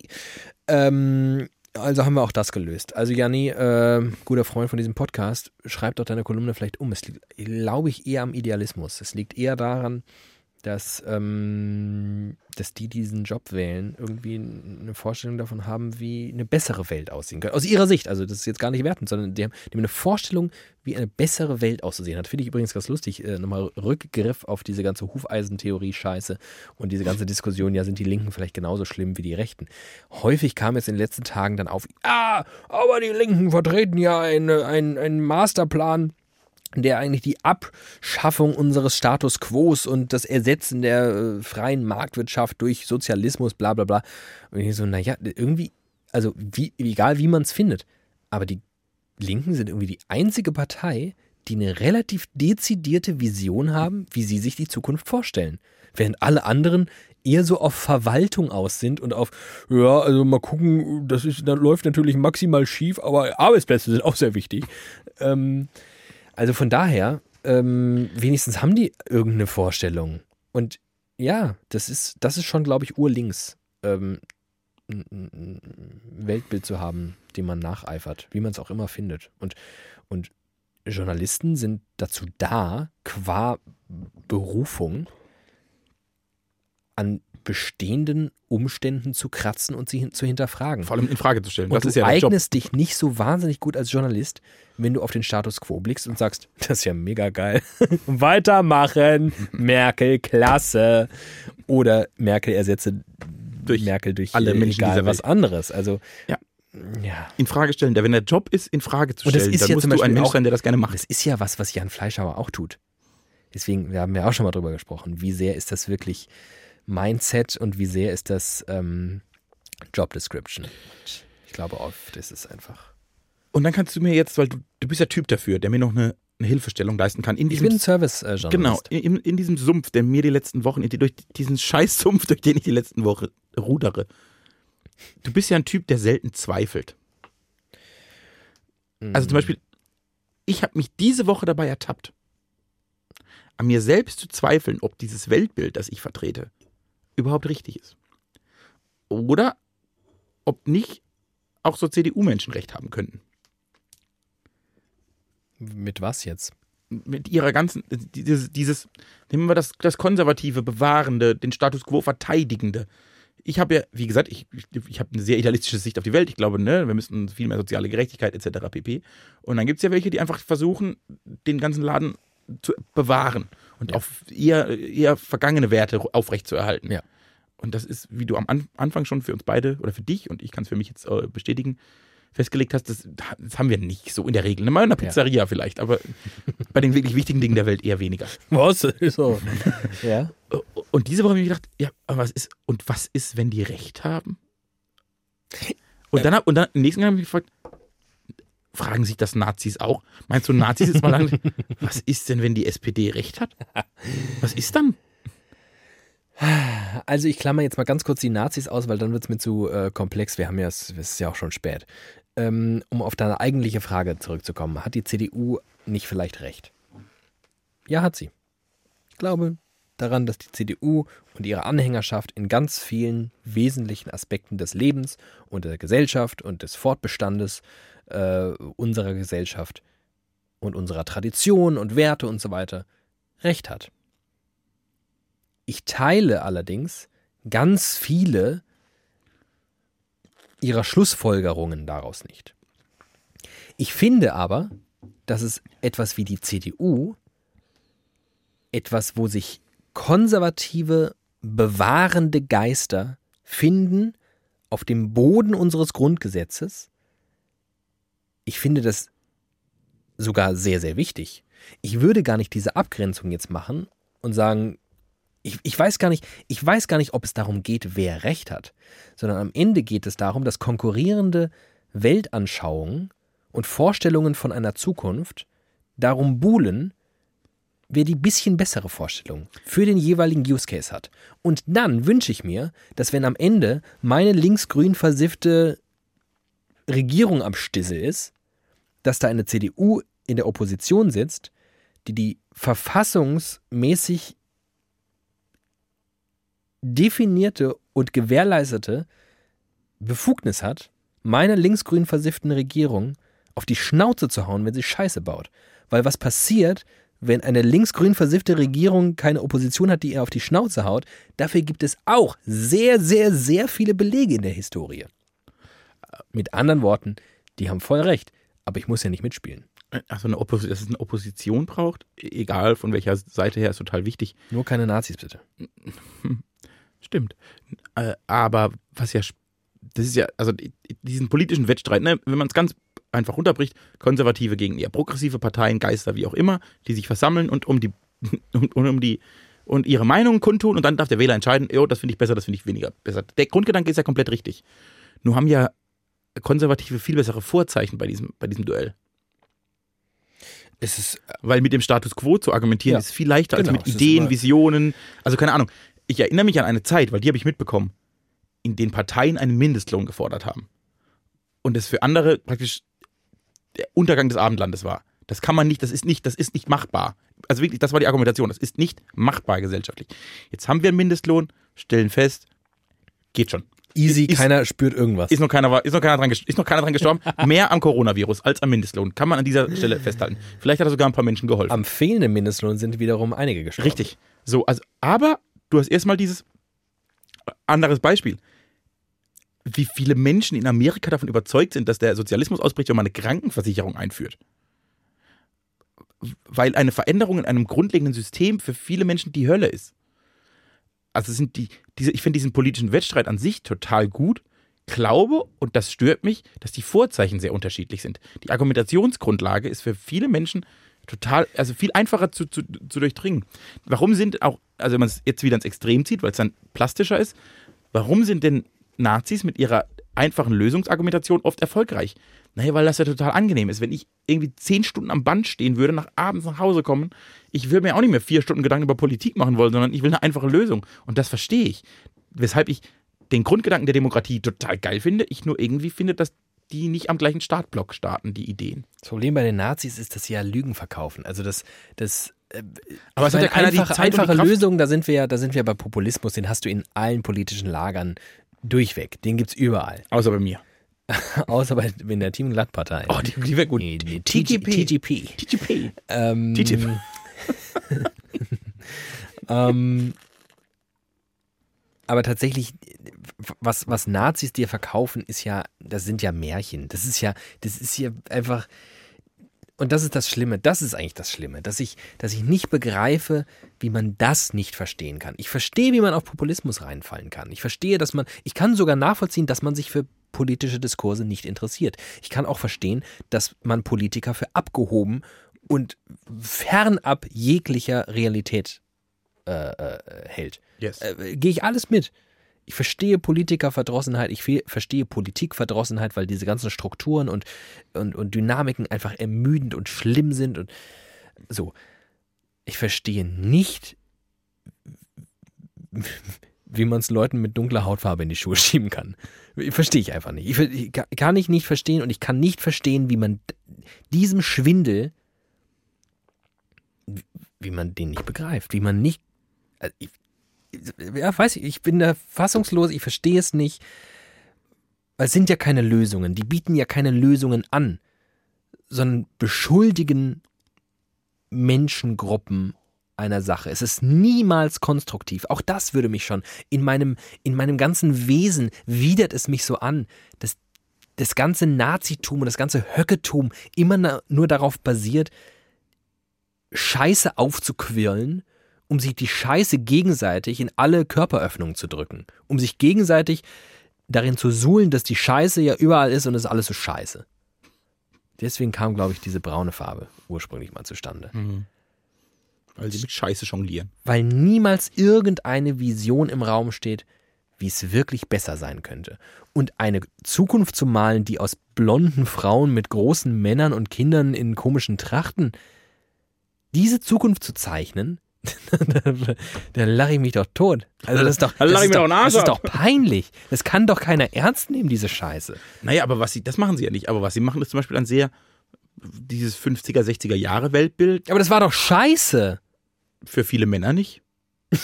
Ähm, also haben wir auch das gelöst. Also Janni, äh, guter Freund von diesem Podcast, schreib doch deine Kolumne vielleicht um. Es liegt, glaube ich, eher am Idealismus. Es liegt eher daran, dass, ähm, dass die diesen Job wählen, irgendwie eine Vorstellung davon haben, wie eine bessere Welt aussehen könnte. Aus ihrer Sicht, also das ist jetzt gar nicht wertend, sondern die haben, die haben eine Vorstellung, wie eine bessere Welt auszusehen hat. Finde ich übrigens ganz lustig. Äh, nochmal Rückgriff auf diese ganze Hufeisentheorie-Scheiße und diese ganze Diskussion, ja, sind die Linken vielleicht genauso schlimm wie die Rechten. Häufig kam jetzt in den letzten Tagen dann auf, ah, aber die Linken vertreten ja eine, einen, einen Masterplan der eigentlich die Abschaffung unseres Status quo und das Ersetzen der äh, freien Marktwirtschaft durch Sozialismus, bla bla bla. Und ich so, naja, irgendwie, also wie, egal wie man es findet, aber die Linken sind irgendwie die einzige Partei, die eine relativ dezidierte Vision haben, wie sie sich die Zukunft vorstellen. Während alle anderen eher so auf Verwaltung aus sind und auf, ja, also mal gucken, das ist, das läuft natürlich maximal schief, aber Arbeitsplätze sind auch sehr wichtig. Ähm, also von daher, ähm, wenigstens haben die irgendeine Vorstellung. Und ja, das ist, das ist schon, glaube ich, urlinks, ähm, ein- Weltbild zu haben, dem man nacheifert, wie man es auch immer findet. Und, und Journalisten sind dazu da, qua Berufung an bestehenden Umständen zu kratzen und sie hin, zu hinterfragen. Vor allem in Frage zu stellen. Und das du ist ja eignest dich nicht so wahnsinnig gut als Journalist, wenn du auf den Status quo blickst und sagst, das ist ja mega geil. Weitermachen, Merkel, klasse. Oder Merkel ersetze Durch Merkel durch alle Menschen egal dieser was anderes. Also Ja. ja. In Frage stellen. Der, wenn der Job ist, in Frage zu stellen, dann ja musst du ein Mensch auch- sein, der das gerne macht. das ist ja was, was Jan Fleischhauer auch tut. Deswegen, wir haben ja auch schon mal drüber gesprochen, wie sehr ist das wirklich Mindset und wie sehr ist das ähm, Job Description. Und ich glaube oft ist es einfach. Und dann kannst du mir jetzt, weil du, du bist der Typ dafür, der mir noch eine, eine Hilfestellung leisten kann. In Ich diesem, bin ein Service-Journalist. genau, in, in diesem Sumpf, der mir die letzten Wochen, durch diesen Scheißsumpf, durch den ich die letzten Wochen rudere. Du bist ja ein Typ, der selten zweifelt. Also zum Beispiel, ich habe mich diese Woche dabei ertappt, an mir selbst zu zweifeln, ob dieses Weltbild, das ich vertrete, überhaupt richtig ist. Oder ob nicht auch so CDU-Menschen recht haben könnten. Mit was jetzt? Mit ihrer ganzen, dieses, dieses nehmen wir das, das Konservative, Bewahrende, den Status quo Verteidigende. Ich habe ja, wie gesagt, ich, ich, ich habe eine sehr idealistische Sicht auf die Welt. Ich glaube, ne, wir müssen viel mehr soziale Gerechtigkeit etc. pp. Und dann gibt es ja welche, die einfach versuchen, den ganzen Laden zu bewahren und Ja. auf eher, eher vergangene Werte aufrechtzuerhalten. Ja. Und das ist, wie du am An Anfang schon für uns beide oder für dich und ich kann es für mich jetzt äh, bestätigen, festgelegt hast, das, das haben wir nicht so in der Regel. Mal in einer Ja. Pizzeria vielleicht, aber bei den wirklich wichtigen Dingen der Welt eher weniger. Was? So. ja. Und diese Woche habe ich mir gedacht, ja, aber was ist, und was ist, wenn die recht haben? Und dann, hab- und dann im nächsten Mal habe ich mich gefragt, fragen sich das Nazis auch? Meinst du, Nazis ist mal lang, was ist denn, wenn die SPD recht hat? Was ist dann? Also ich klammer jetzt mal ganz kurz die Nazis aus, weil dann wird es mir zu äh, komplex. Wir haben ja, es es ist ja auch schon spät. Ähm, um auf deine eigentliche Frage zurückzukommen, hat die CDU nicht vielleicht recht? Ja, hat sie. Ich glaube daran, dass die CDU und ihre Anhängerschaft in ganz vielen wesentlichen Aspekten des Lebens und der Gesellschaft und des Fortbestandes äh, unserer Gesellschaft und unserer Tradition und Werte und so weiter recht hat. Ich teile allerdings ganz viele ihrer Schlussfolgerungen daraus nicht. Ich finde aber, dass es etwas wie die CDU, etwas, wo sich konservative, bewahrende Geister finden auf dem Boden unseres Grundgesetzes, ich finde das sogar sehr, sehr wichtig. Ich würde gar nicht diese Abgrenzung jetzt machen und sagen, ich, ich weiß gar nicht, ich weiß gar nicht, ob es darum geht, wer Recht hat, sondern am Ende geht es darum, dass konkurrierende Weltanschauungen und Vorstellungen von einer Zukunft darum buhlen, wer die bisschen bessere Vorstellung für den jeweiligen Use Case hat. Und dann wünsche ich mir, dass wenn am Ende meine linksgrün versiffte Regierung am Stissel ist, dass da eine CDU in der Opposition sitzt, die die verfassungsmäßig definierte und gewährleistete Befugnis hat, meiner linksgrün versifften Regierung auf die Schnauze zu hauen, wenn sie Scheiße baut. Weil was passiert, wenn eine linksgrün versiffte Regierung keine Opposition hat, die ihr auf die Schnauze haut, dafür gibt es auch sehr, sehr, sehr viele Belege in der Historie. Mit anderen Worten, die haben voll recht, aber ich muss ja nicht mitspielen. Also eine Oppos dass es eine Opposition braucht, egal von welcher Seite her, ist total wichtig. Nur keine Nazis, bitte. Stimmt. Äh, aber was ja, das ist ja, also diesen politischen Wettstreit, ne, wenn man es ganz einfach runterbricht, Konservative gegen eher progressive Parteien, Geister, wie auch immer, die sich versammeln und um die, und, und um die und ihre Meinung kundtun und dann darf der Wähler entscheiden, jo, das finde ich besser, das finde ich weniger besser. Der Grundgedanke ist ja komplett richtig. Nur haben ja Konservative viel bessere Vorzeichen bei diesem, bei diesem Duell. Es ist, Weil mit dem Status quo zu argumentieren Ja. ist viel leichter Genau, als mit Ideen, Visionen. Also keine Ahnung. Ich erinnere mich an eine Zeit, weil die habe ich mitbekommen, in denen Parteien einen Mindestlohn gefordert haben. Und das für andere praktisch der Untergang des Abendlandes war. Das kann man nicht, das ist nicht, das ist nicht machbar. Also wirklich, das war die Argumentation. Das ist nicht machbar gesellschaftlich. Jetzt haben wir einen Mindestlohn, stellen fest, geht schon. Easy, ist- keiner spürt irgendwas. Ist noch keiner, ist noch keiner, dran, ist noch keiner dran gestorben. Mehr am Coronavirus als am Mindestlohn. Kann man an dieser Stelle festhalten. Vielleicht hat er sogar ein paar Menschen geholfen. Am fehlenden Mindestlohn sind wiederum einige gestorben. Richtig. So, also, aber du hast erstmal dieses anderes Beispiel. Wie viele Menschen in Amerika davon überzeugt sind, dass der Sozialismus ausbricht, wenn man eine Krankenversicherung einführt. Weil eine Veränderung in einem grundlegenden System für viele Menschen die Hölle ist. Also sind die, diese, ich finde diesen politischen Wettstreit an sich total gut, glaube, und das stört mich, dass die Vorzeichen sehr unterschiedlich sind. Die Argumentationsgrundlage ist für viele Menschen total, also viel einfacher zu, zu, zu durchdringen. Warum sind auch, also wenn man es jetzt wieder ins Extrem zieht, weil es dann plastischer ist, warum sind denn Nazis mit ihrer einfachen Lösungsargumentation oft erfolgreich? Naja, weil das ja total angenehm ist. Wenn ich irgendwie zehn Stunden am Band stehen würde, nach abends nach Hause kommen, ich würde mir auch nicht mehr vier Stunden Gedanken über Politik machen wollen, sondern ich will eine einfache Lösung. Und das verstehe ich. Weshalb ich den Grundgedanken der Demokratie total geil finde, ich nur irgendwie finde, dass die nicht am gleichen Startblock starten, die Ideen. Das Problem bei den Nazis ist, dass sie ja Lügen verkaufen. Also das, das Aber es hat ja die einfache, Zeit die einfache Kraft. Lösung, da sind wir ja, da sind wir bei Populismus, den hast du in allen politischen Lagern durchweg. Den gibt's überall. Außer bei mir. Außer bei in der Team Glatt-Partei. Oh, die, die wäre gut. TTP. TTP. TTP. Ähm, TTIP. ähm, aber tatsächlich, was, was Nazis dir verkaufen, ist ja, das sind ja Märchen. Das ist ja, das ist hier einfach. Und das ist das Schlimme, das ist eigentlich das Schlimme, dass ich, dass ich nicht begreife, wie man das nicht verstehen kann. Ich verstehe, wie man auf Populismus reinfallen kann. Ich verstehe, dass man, ich kann sogar nachvollziehen, dass man sich für politische Diskurse nicht interessiert. Ich kann auch verstehen, dass man Politiker für abgehoben und fernab jeglicher Realität äh, äh, hält. Yes. Äh, Gehe ich alles mit. Ich verstehe Politikerverdrossenheit, ich verstehe Politikverdrossenheit, weil diese ganzen Strukturen und, und, und Dynamiken einfach ermüdend und schlimm sind und so. Ich verstehe nicht, wie man es Leuten mit dunkler Hautfarbe in die Schuhe schieben kann. Verstehe ich einfach nicht. Ich, ich, ka- kann ich nicht verstehen und ich kann nicht verstehen, wie man diesem Schwindel, wie man den nicht begreift, wie man nicht. Also ich, ja, weiß ich, ich bin da fassungslos, ich verstehe es nicht. Es sind ja keine Lösungen, die bieten ja keine Lösungen an, sondern beschuldigen Menschengruppen einer Sache. Es ist niemals konstruktiv. Auch das würde mich schon in meinem, in meinem ganzen Wesen widert es mich so an, dass das ganze Nazitum und das ganze Höcketum immer nur darauf basiert, Scheiße aufzuquirlen, um sich die Scheiße gegenseitig in alle Körperöffnungen zu drücken, um sich gegenseitig darin zu suhlen, dass die Scheiße ja überall ist und es alles so scheiße. Deswegen kam, glaube ich, diese braune Farbe ursprünglich mal zustande. Weil sie mit Scheiße jonglieren. weil niemals irgendeine Vision im Raum steht, wie es wirklich besser sein könnte. Und eine Zukunft zu malen, die aus blonden Frauen mit großen Männern und Kindern in komischen Trachten, diese Zukunft zu zeichnen, da lache ich mich doch tot. Also das ist doch, Da das ist doch, das ist doch peinlich. Das kann doch keiner ernst nehmen, diese Scheiße. Naja, aber was sie, das machen sie ja nicht. Aber was sie machen, ist zum Beispiel ein sehr, dieses 50er, 60er Jahre Weltbild Aber das war doch scheiße. Für viele Männer nicht.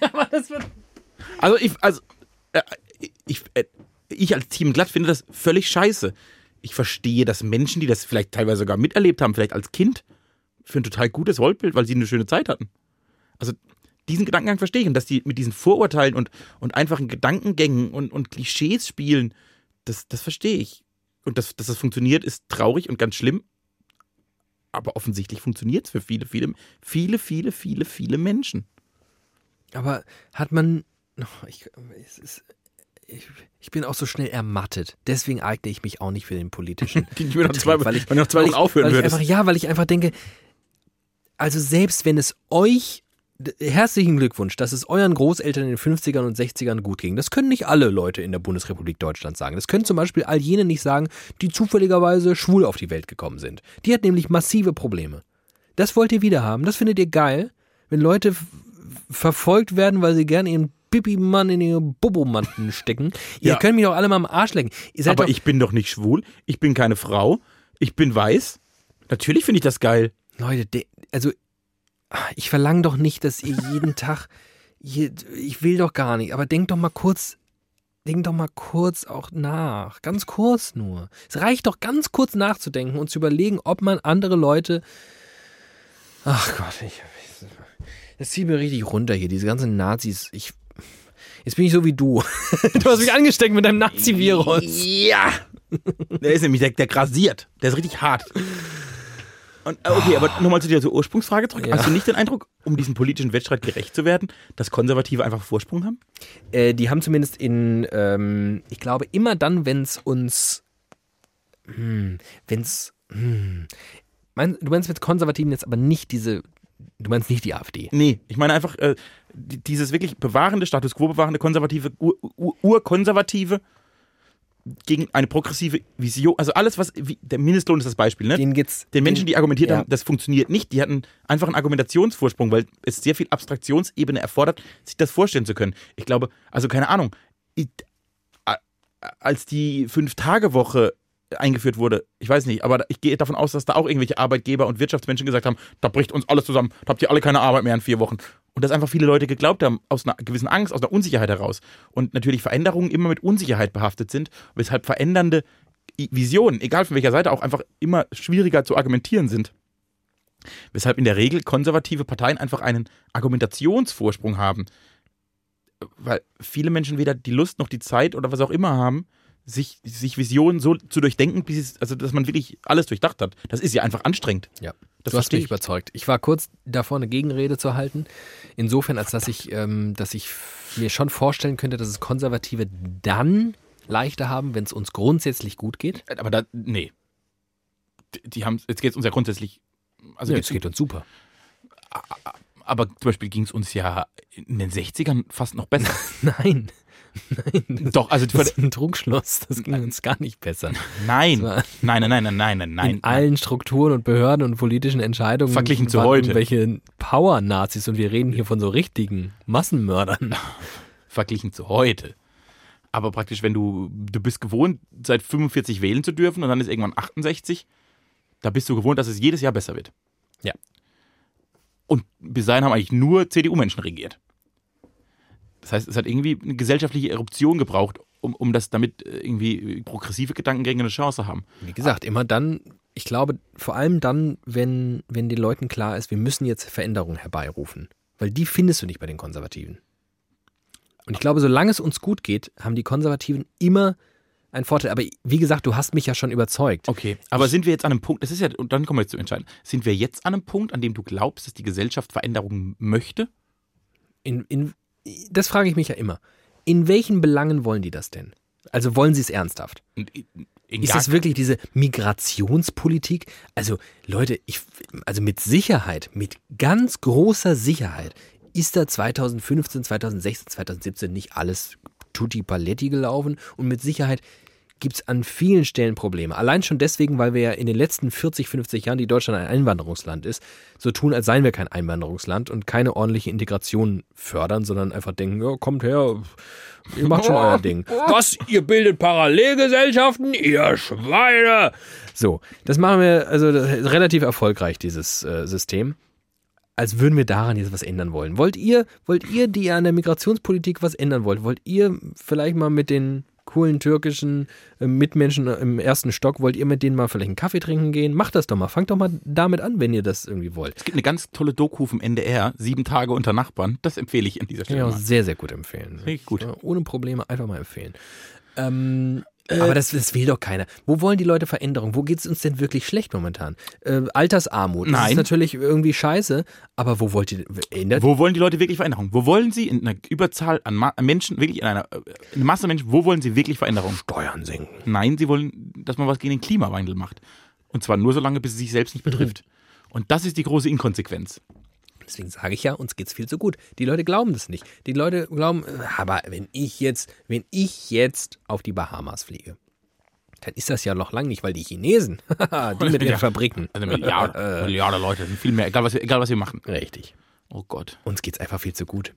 Aber das wird Also ich, also, äh, ich, äh, ich als Team Glatt finde das völlig scheiße. Ich verstehe, dass Menschen, die das vielleicht teilweise sogar miterlebt haben, vielleicht als Kind, für ein total gutes Rollenbild, weil sie eine schöne Zeit hatten. Also diesen Gedankengang verstehe ich und dass die mit diesen Vorurteilen und, und einfachen Gedankengängen und, und Klischees spielen, das, das verstehe ich. Und dass, dass das funktioniert, ist traurig und ganz schlimm. Aber offensichtlich funktioniert es für viele, viele, viele, viele, viele, viele Menschen. Aber hat man. Oh, Ich, es ist, ich, ich bin auch so schnell ermattet. Deswegen eigne ich mich auch nicht für den politischen. Ich will noch zwei, weil ich, du noch zwei weil ich, aufhören weil ich würdest. einfach, Ja, weil ich einfach denke, also selbst wenn es euch. Herzlichen Glückwunsch, dass es euren Großeltern in den 50ern und 60ern gut ging. Das können nicht alle Leute in der Bundesrepublik Deutschland sagen. Das können zum Beispiel all jene nicht sagen, die zufälligerweise schwul auf die Welt gekommen sind. Die hat nämlich massive Probleme. Das wollt ihr wieder haben. Das findet ihr geil, wenn Leute verfolgt werden, weil sie gerne ihren Pipi-Mann in ihre Bobomanten stecken. Ihr Ja. könnt mich doch alle mal am Arsch lecken. Aber ich bin doch nicht schwul. Ich bin keine Frau. Ich bin weiß. Natürlich finde ich das geil. Leute, also ich verlange doch nicht, dass ihr jeden Tag, ich will doch gar nicht, aber denkt doch mal kurz, denkt doch mal kurz auch nach, ganz kurz nur. Es reicht doch ganz kurz nachzudenken und zu überlegen, ob man andere Leute, ach Gott, ich, das zieht mir richtig runter hier, diese ganzen Nazis, ich, jetzt bin ich so wie du. Du hast mich angesteckt mit deinem Nazi-Virus. Ja. Der ist nämlich, der, der grasiert. Der ist richtig hart. Und, äh, okay, aber nochmal zu dieser Ursprungsfrage zurück. Ja. Hast du nicht den Eindruck, um diesem politischen Wettstreit gerecht zu werden, dass Konservative einfach Vorsprung haben? Äh, die haben zumindest in, ähm, ich glaube, immer dann, wenn es uns, hm, wenn es, hm, mein, du meinst mit Konservativen jetzt aber nicht diese, du meinst nicht die AfD. Nee, ich meine einfach äh, die- dieses wirklich bewahrende, Status quo bewahrende, konservative, ur, ur, urkonservative gegen eine progressive Vision. Also alles, was, wie, der Mindestlohn ist das Beispiel, ne? Denen geht's. Den Menschen, die argumentiert ja. haben, das funktioniert nicht, die hatten einfach einen Argumentationsvorsprung, weil es sehr viel Abstraktionsebene erfordert, sich das vorstellen zu können. Ich glaube, also keine Ahnung, ich, als die Fünf-Tage-Woche eingeführt wurde, ich weiß nicht, aber ich gehe davon aus, dass da auch irgendwelche Arbeitgeber und Wirtschaftsmenschen gesagt haben, da bricht uns alles zusammen, da habt ihr alle keine Arbeit mehr in vier Wochen. Und dass einfach viele Leute geglaubt haben, aus einer gewissen Angst, aus einer Unsicherheit heraus. Und natürlich Veränderungen immer mit Unsicherheit behaftet sind, weshalb verändernde Visionen, egal von welcher Seite, auch einfach immer schwieriger zu argumentieren sind. Weshalb in der Regel konservative Parteien einfach einen Argumentationsvorsprung haben. Weil viele Menschen weder die Lust noch die Zeit oder was auch immer haben, sich, sich Visionen so zu durchdenken, bis es, also dass man wirklich alles durchdacht hat. Das ist ja einfach anstrengend. Ja. Das du hast mich ich. überzeugt. Ich war kurz davor, eine Gegenrede zu halten. Insofern, als dass ich, ähm, dass ich mir schon vorstellen könnte, dass es Konservative dann leichter haben, wenn es uns grundsätzlich gut geht. Aber da, nee. Die, die haben, jetzt geht es uns ja grundsätzlich. Also Ja, es geht uns super. aber zum Beispiel ging es uns ja in den 60ern fast noch besser. Nein, Doch, also das ist ein Trugschluss. Das ging uns gar nicht besser. nein. Nein, nein, nein, nein, nein, nein, nein. in allen Strukturen und Behörden und politischen Entscheidungen Verglichen zu heute. irgendwelche Power-Nazis und wir reden hier von so richtigen Massenmördern. verglichen zu heute. Aber praktisch, wenn du, du bist gewohnt, seit 45 wählen zu dürfen und dann ist irgendwann 68, da bist du gewohnt, dass es jedes Jahr besser wird. Ja. Und bis dahin haben eigentlich nur CDU-Menschen regiert. Das heißt, es hat irgendwie eine gesellschaftliche Eruption gebraucht, um, um das damit äh, irgendwie progressive Gedankengänge eine Chance haben. Wie gesagt, immer dann, ich glaube, vor allem dann, wenn, wenn den Leuten klar ist, wir müssen jetzt Veränderungen herbeirufen. Weil die findest du nicht bei den Konservativen. Und ich glaube, solange es uns gut geht, haben die Konservativen immer einen Vorteil. Aber wie gesagt, du hast mich ja schon überzeugt. Okay, aber sind wir jetzt an einem Punkt, das ist ja, und dann kommen wir jetzt zu entscheiden, sind wir jetzt an einem Punkt, an dem du glaubst, dass die Gesellschaft Veränderungen möchte? In, in, das frage ich mich ja immer. In welchen Belangen wollen die das denn? Also wollen sie es ernsthaft? Ist das wirklich diese Migrationspolitik? Also Leute, ich, also mit Sicherheit, mit ganz großer Sicherheit ist da 2015, 2016, 2017 nicht alles tutti paletti gelaufen und mit Sicherheit gibt es an vielen Stellen Probleme. Allein schon deswegen, weil wir ja in den letzten 40, 50 Jahren, die Deutschland ein Einwanderungsland ist, so tun, als seien wir kein Einwanderungsland und keine ordentliche Integration fördern, sondern einfach denken, ja, kommt her, ihr macht schon euer Ding. Was? Ihr bildet Parallelgesellschaften? Ihr Schweine! So, das machen wir also relativ erfolgreich, dieses äh, System. Als würden wir daran jetzt was ändern wollen. Wollt ihr, wollt ihr, die an der Migrationspolitik was ändern wollt, wollt ihr vielleicht mal mit den coolen türkischen äh, Mitmenschen im ersten Stock, wollt ihr mit denen mal vielleicht einen Kaffee trinken gehen? Macht das doch mal. Fangt doch mal damit an, wenn ihr das irgendwie wollt. Es gibt eine ganz tolle Doku vom NDR, Sieben Tage unter Nachbarn. Das empfehle ich an dieser Stelle mal. sehr, sehr gut empfehlen. Richtig gut. Ja, Ohne Probleme einfach mal empfehlen. Ähm, aber das, das will doch keiner. Wo wollen die Leute Veränderung? Wo geht es uns denn wirklich schlecht momentan? Äh, Altersarmut. Das Nein. ist natürlich irgendwie scheiße, aber wo wollt ihr ändert? Wo wollen die Leute wirklich Veränderung? Wo wollen sie in einer Überzahl an Ma Menschen, wirklich in einer äh, in einer Masse Menschen, wo wollen sie wirklich Veränderung? Steuern senken. Nein, sie wollen, dass man was gegen den Klimawandel macht. Und zwar nur so lange, bis es sich selbst nicht betrifft. Und das ist die große Inkonsequenz. Deswegen sage ich ja, uns geht's viel zu gut. Die Leute glauben das nicht. Die Leute glauben, äh, aber wenn ich jetzt, wenn ich jetzt auf die Bahamas fliege, dann ist das ja noch lang nicht, weil die Chinesen, die mit ihren. Fabriken. Also Milliarden, Milliarden Leute, sind viel mehr, egal was, wir- egal was wir machen. Richtig. Oh Gott. Uns geht's einfach viel zu gut.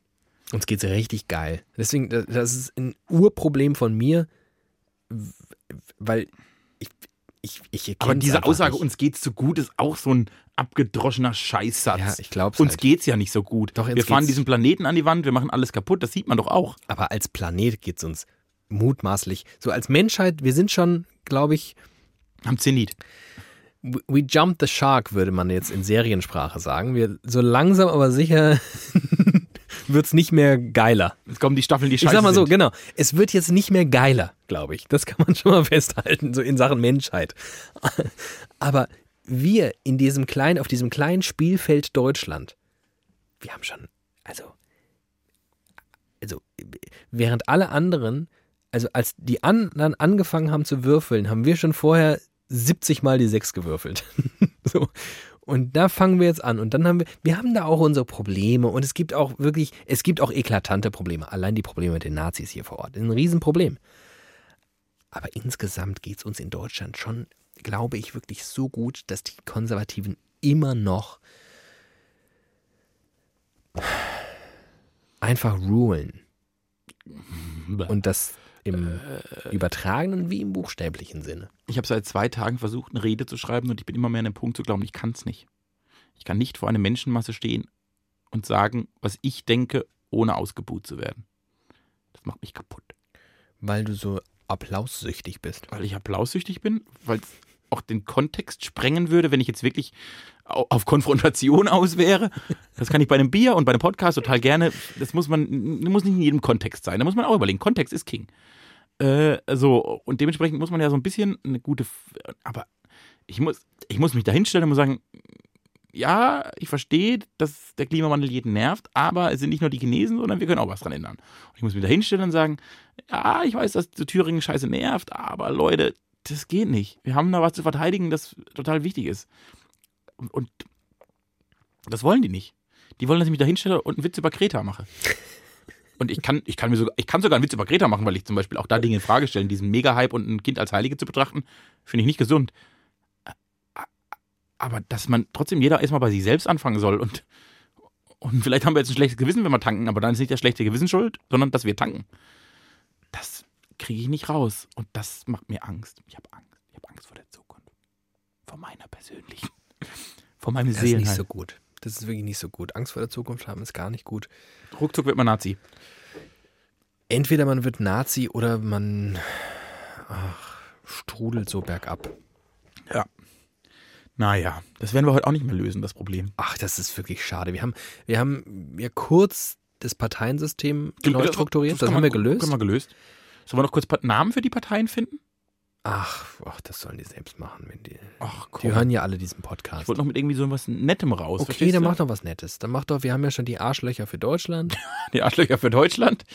Uns geht's richtig geil. Deswegen, das- ist ein Urproblem von mir, weil ich, ich, ich Aber diese Aussage, uns geht's zu gut, ist auch so ein abgedroschener Scheißsatz. Ja, ich glaub's Uns halt. geht's ja nicht so gut. Doch, wir fahren geht's- diesen Planeten an die Wand, wir machen alles kaputt, das sieht man doch auch. Aber als Planet geht's uns mutmaßlich. So als Menschheit, wir sind schon, glaube ich, Am Zenit. we jumped the shark, würde man jetzt in Seriensprache sagen. Wir, so langsam aber sicher wird's nicht mehr geiler. Jetzt kommen die Staffeln, die Ich scheiße sag mal so, sind. genau. Es wird jetzt nicht mehr geiler, glaube ich. Das kann man schon mal festhalten, so in Sachen Menschheit. Aber wir in diesem kleinen, auf diesem kleinen Spielfeld Deutschland, wir haben schon, also, also, während alle anderen, also als die anderen angefangen haben zu würfeln, haben wir schon vorher 70 Mal die 6 gewürfelt. so. Und da fangen wir jetzt an. Und dann haben wir, wir haben da auch unsere Probleme. Und es gibt auch wirklich, es gibt auch eklatante Probleme. Allein die Probleme mit den Nazis hier vor Ort. Ein Riesenproblem. Aber insgesamt geht es uns in Deutschland schon, glaube ich, wirklich so gut, dass die Konservativen immer noch einfach rulen. Und das im übertragenen wie im buchstäblichen Sinne. Ich habe seit zwei Tagen versucht, eine Rede zu schreiben und ich bin immer mehr an dem Punkt zu glauben, ich kann es nicht. Ich kann nicht vor einer Menschenmasse stehen und sagen, was ich denke, ohne ausgebuht zu werden. Das macht mich kaputt. Weil du so applaussüchtig bist. Weil ich applaussüchtig bin, weil es auch den Kontext sprengen würde, wenn ich jetzt wirklich au- auf Konfrontation aus wäre. Das kann ich bei einem Bier und bei einem Podcast total gerne. Das muss man, muss nicht in jedem Kontext sein. Da muss man auch überlegen. Kontext ist King. Äh, so, und dementsprechend muss man ja so ein bisschen eine gute, aber ich muss, ich muss mich da hinstellen und muss sagen, ja, ich verstehe, dass der Klimawandel jeden nervt, aber es sind nicht nur die Chinesen, sondern wir können auch was dran ändern. Und ich muss mich da hinstellen und sagen, ja, ich weiß, dass die Thüringen scheiße nervt, aber Leute, das geht nicht. Wir haben da was zu verteidigen, das total wichtig ist. Und, und das wollen die nicht. Die wollen, dass ich mich da hinstelle und einen Witz über Kreta mache. Und ich kann, ich kann mir sogar, ich kann sogar einen Witz über Greta machen, weil ich zum Beispiel auch da Dinge in Frage stellen. Diesen Mega-Hype und ein Kind als Heilige zu betrachten, finde ich nicht gesund. Aber dass man trotzdem jeder erstmal bei sich selbst anfangen soll und, und vielleicht haben wir jetzt ein schlechtes Gewissen, wenn wir tanken, aber dann ist nicht das schlechte Gewissen schuld, sondern dass wir tanken. Das kriege ich nicht raus. Und das macht mir Angst. Ich habe Angst. Ich habe Angst vor der Zukunft. Vor meiner persönlichen. Vor meinem Das ist nicht so gut. Das ist wirklich nicht so gut. Angst vor der Zukunft haben ist gar nicht gut. Ruckzuck wird man Nazi. Entweder man wird Nazi oder man ach, strudelt so bergab. Ja. Naja, das werden wir heute auch nicht mehr lösen, das Problem. Ach, das ist wirklich schade. Wir haben, wir haben ja kurz das Parteiensystem neu strukturiert. Das, kann haben wir gelöst. Können wir gelöst. Sollen wir noch kurz Namen für die Parteien finden? Ach, ach, das sollen die selbst machen, wenn die. Ach Die hören ja alle diesen Podcast. Ich wollte noch mit irgendwie so was Nettem raus. Okay, dann mach doch was Nettes. Dann mach doch, wir haben ja schon die Arschlöcher für Deutschland. Die Arschlöcher für Deutschland.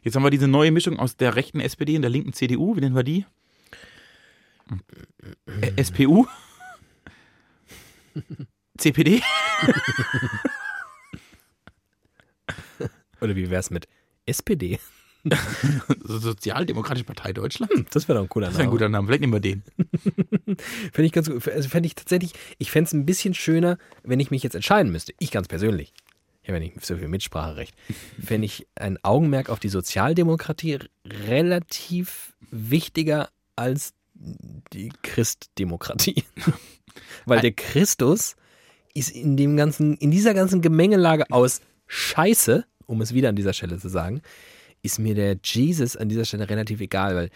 Jetzt haben wir diese neue Mischung aus der rechten SPD und der linken CDU. Wie nennen wir die? SPU? CPD? Oder wie wär's mit SPD? So- Sozialdemokratische Partei Deutschland? Das wäre doch ein cooler Das ist ein guter Name. Vielleicht nehmen wir den. Fände ich ganz gut. Also fände ich tatsächlich, ich fände es ein bisschen schöner, wenn ich mich jetzt entscheiden müsste. Ich ganz persönlich. Ich habe ja nicht so viel Mitspracherecht. Fände ich ein Augenmerk auf die Sozialdemokratie relativ wichtiger als die Christdemokratie. Weil der Christus ist in dem ganzen, in dieser ganzen Gemengelage aus Scheiße, um es wieder an dieser Stelle zu sagen, ist mir der Jesus an dieser Stelle relativ egal, weil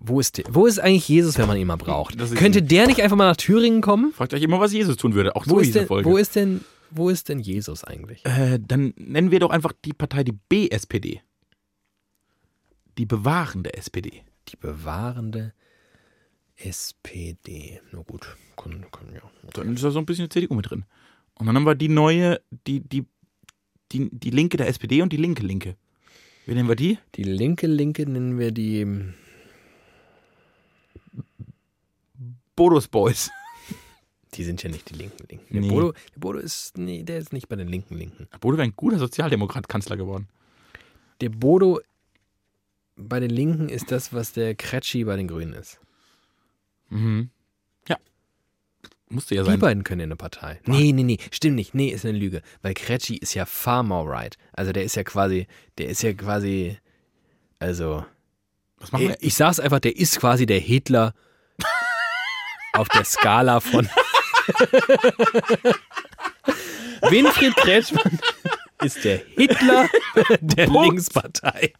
wo ist, der, wo ist eigentlich Jesus, wenn man ihn mal braucht? Könnte der nicht einfach mal nach Thüringen kommen? Fragt euch immer, was Jesus tun würde. Auch Wo, so ist hieß die denn, Folge. wo, ist denn, wo ist denn Jesus eigentlich? äh, dann nennen wir doch einfach die Partei die BSPD. Die bewahrende SPD. Die bewahrende SPD. Na gut, kann, kann ja. Dann ist da so ein bisschen CDU mit drin. Und dann haben wir die neue, die, die, die, die Linke der SPD und die linke Linke. Wie nennen wir die? Die linke Linke nennen wir die. Bodos Boys. Die sind ja nicht die linken Linken. Der, Nee. Bodo, der Bodo ist. Nee, der ist nicht bei den linken Linken. Bodo wäre ein guter Sozialdemokrat Kanzler geworden. Der Bodo bei den Linken ist das, was der Kretschi bei den Grünen ist. Mhm. Ja. Musste ja Die sein. beiden können in eine Partei. Nee, nee, nee, stimmt nicht. Nee, ist eine Lüge. Weil Kretschi ist ja far more right. Also der ist ja quasi, der ist ja quasi, also, Was machen ich, wir? ich sag's einfach, der ist quasi der Hitler auf der Skala von Winfried Kretschmann ist der Hitler der. Linkspartei.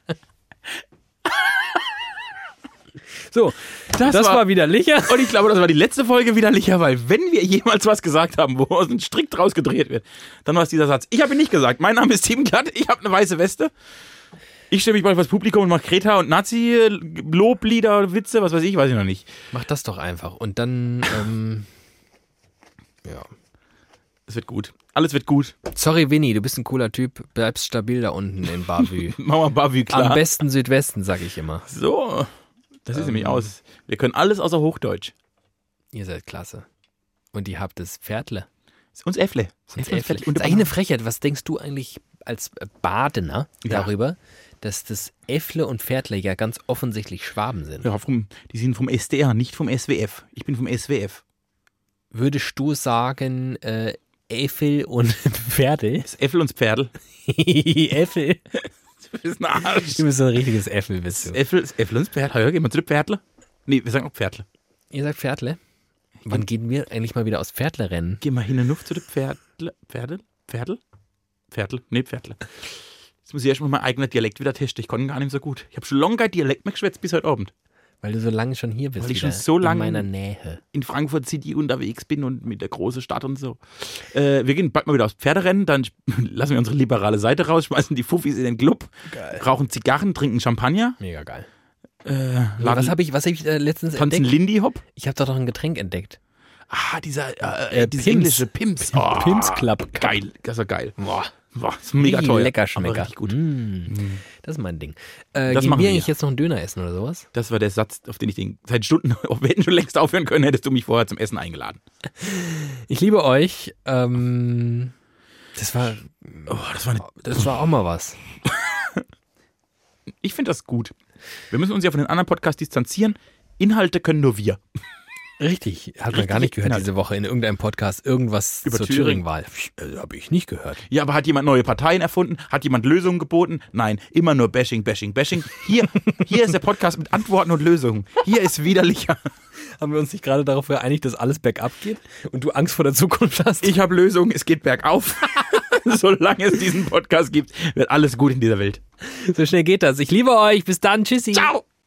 So, Das das, war- war, wieder Licher. Und ich glaube, das war die letzte Folge widerlicher, weil wenn wir jemals was gesagt haben, wo aus einem Strick draus gedreht wird, dann war es dieser Satz. Ich habe ihn nicht gesagt. Mein Name ist Tim Glatt, ich habe eine weiße Weste. Ich stelle mich bald vors Publikum und mache Kreta und Nazi, Loblieder, Witze, was weiß ich, weiß ich noch nicht. Mach das doch einfach. Und dann, ähm, ja. Es wird gut. Alles wird gut. Sorry, Winnie, du bist ein cooler Typ. Bleibst stabil da unten in Bavü. Wir Bavü Am klar. besten Südwesten, sag ich immer. So. Das sieht nämlich aus. Wir können alles außer Hochdeutsch. Ihr seid klasse. Und ihr habt das Pferdle. Ist uns Äffle. Das Äffle ist fertig. Und eigentlich eine Frechheit. Was denkst du eigentlich als Badener Ja. darüber, dass das Äffle und Pferdle ja ganz offensichtlich Schwaben sind? ja, vom, die sind vom SDR, nicht vom SWF. Ich bin vom SWF. Würdest du sagen, äh, Äffel und Pferdel? Das Äffel und das Pferdl. Äffel. Du bist ein Arsch. Du bist so ein richtiges Äffel, bist du. Äffel, das Äffel und das Pferdl. Ja, gehen wir zu den Pferdle. Nee, wir sagen auch Pferdle. Ihr sagt Pferdle? Wann gehen wir eigentlich mal wieder aus Pferdle rennen? Geh mal hin und zu den Pferdle. Pferdl? Pferdl? Pferdl? Nee, Pferdle. Jetzt muss ich erstmal meinen eigenen Dialekt wieder testen. Ich konnte ihn gar nicht so gut. Ich habe schon lange kein Dialekt mehr geschwätzt bis heute Abend. Weil du so lange schon hier bist. Weil ich schon so lange- In meiner Nähe. In Frankfurt City unterwegs bin und mit der großen Stadt und so. Äh, wir gehen bald mal wieder aufs Pferderennen, dann lassen wir unsere liberale Seite raus, schmeißen die Fuffis in den Club, Geil. rauchen Zigarren, trinken Champagner, Mega geil. äh, was laden, habe ich, was hab ich äh, letztens tanzen entdeckt? Lindy Hop. Ich habe doch noch ein Getränk entdeckt. Ah, dieser äh, Äh, Pims. englische Pimps. Oh, Pimps Club. Geil, das war geil. Boah, Boah, ist mega teuer. lecker schmecker. gut. Mm, Das ist mein Ding. Äh, Das gehen wir wir. eigentlich jetzt noch einen Döner essen oder sowas? Das war der Satz, auf den ich den seit Stunden, wir hätten schon längst aufhören können, hättest du mich vorher zum Essen eingeladen. Ich liebe euch. Ähm, das war, Oh, das war eine, das war auch mal was. ich finde das gut. Wir müssen uns ja von den anderen Podcasts distanzieren. Inhalte können nur wir. Richtig. Hat man Richtig gar nicht gehört Inhalt. diese Woche in irgendeinem Podcast irgendwas Über zur Thüringen. Thüringen-Wahl. Äh, Habe ich nicht gehört. Ja, aber hat jemand neue Parteien erfunden? Hat jemand Lösungen geboten? Nein, immer nur Bashing, Bashing, Bashing. Hier, hier ist der Podcast mit Antworten und Lösungen. Hier ist widerlicher. Haben wir uns nicht gerade darauf geeinigt, dass alles bergab geht und du Angst vor der Zukunft hast? Ich habe Lösungen, es geht bergauf. Solange es diesen Podcast gibt, wird alles gut in dieser Welt. so schnell geht das. Ich liebe euch. Bis dann. Tschüssi. Ciao!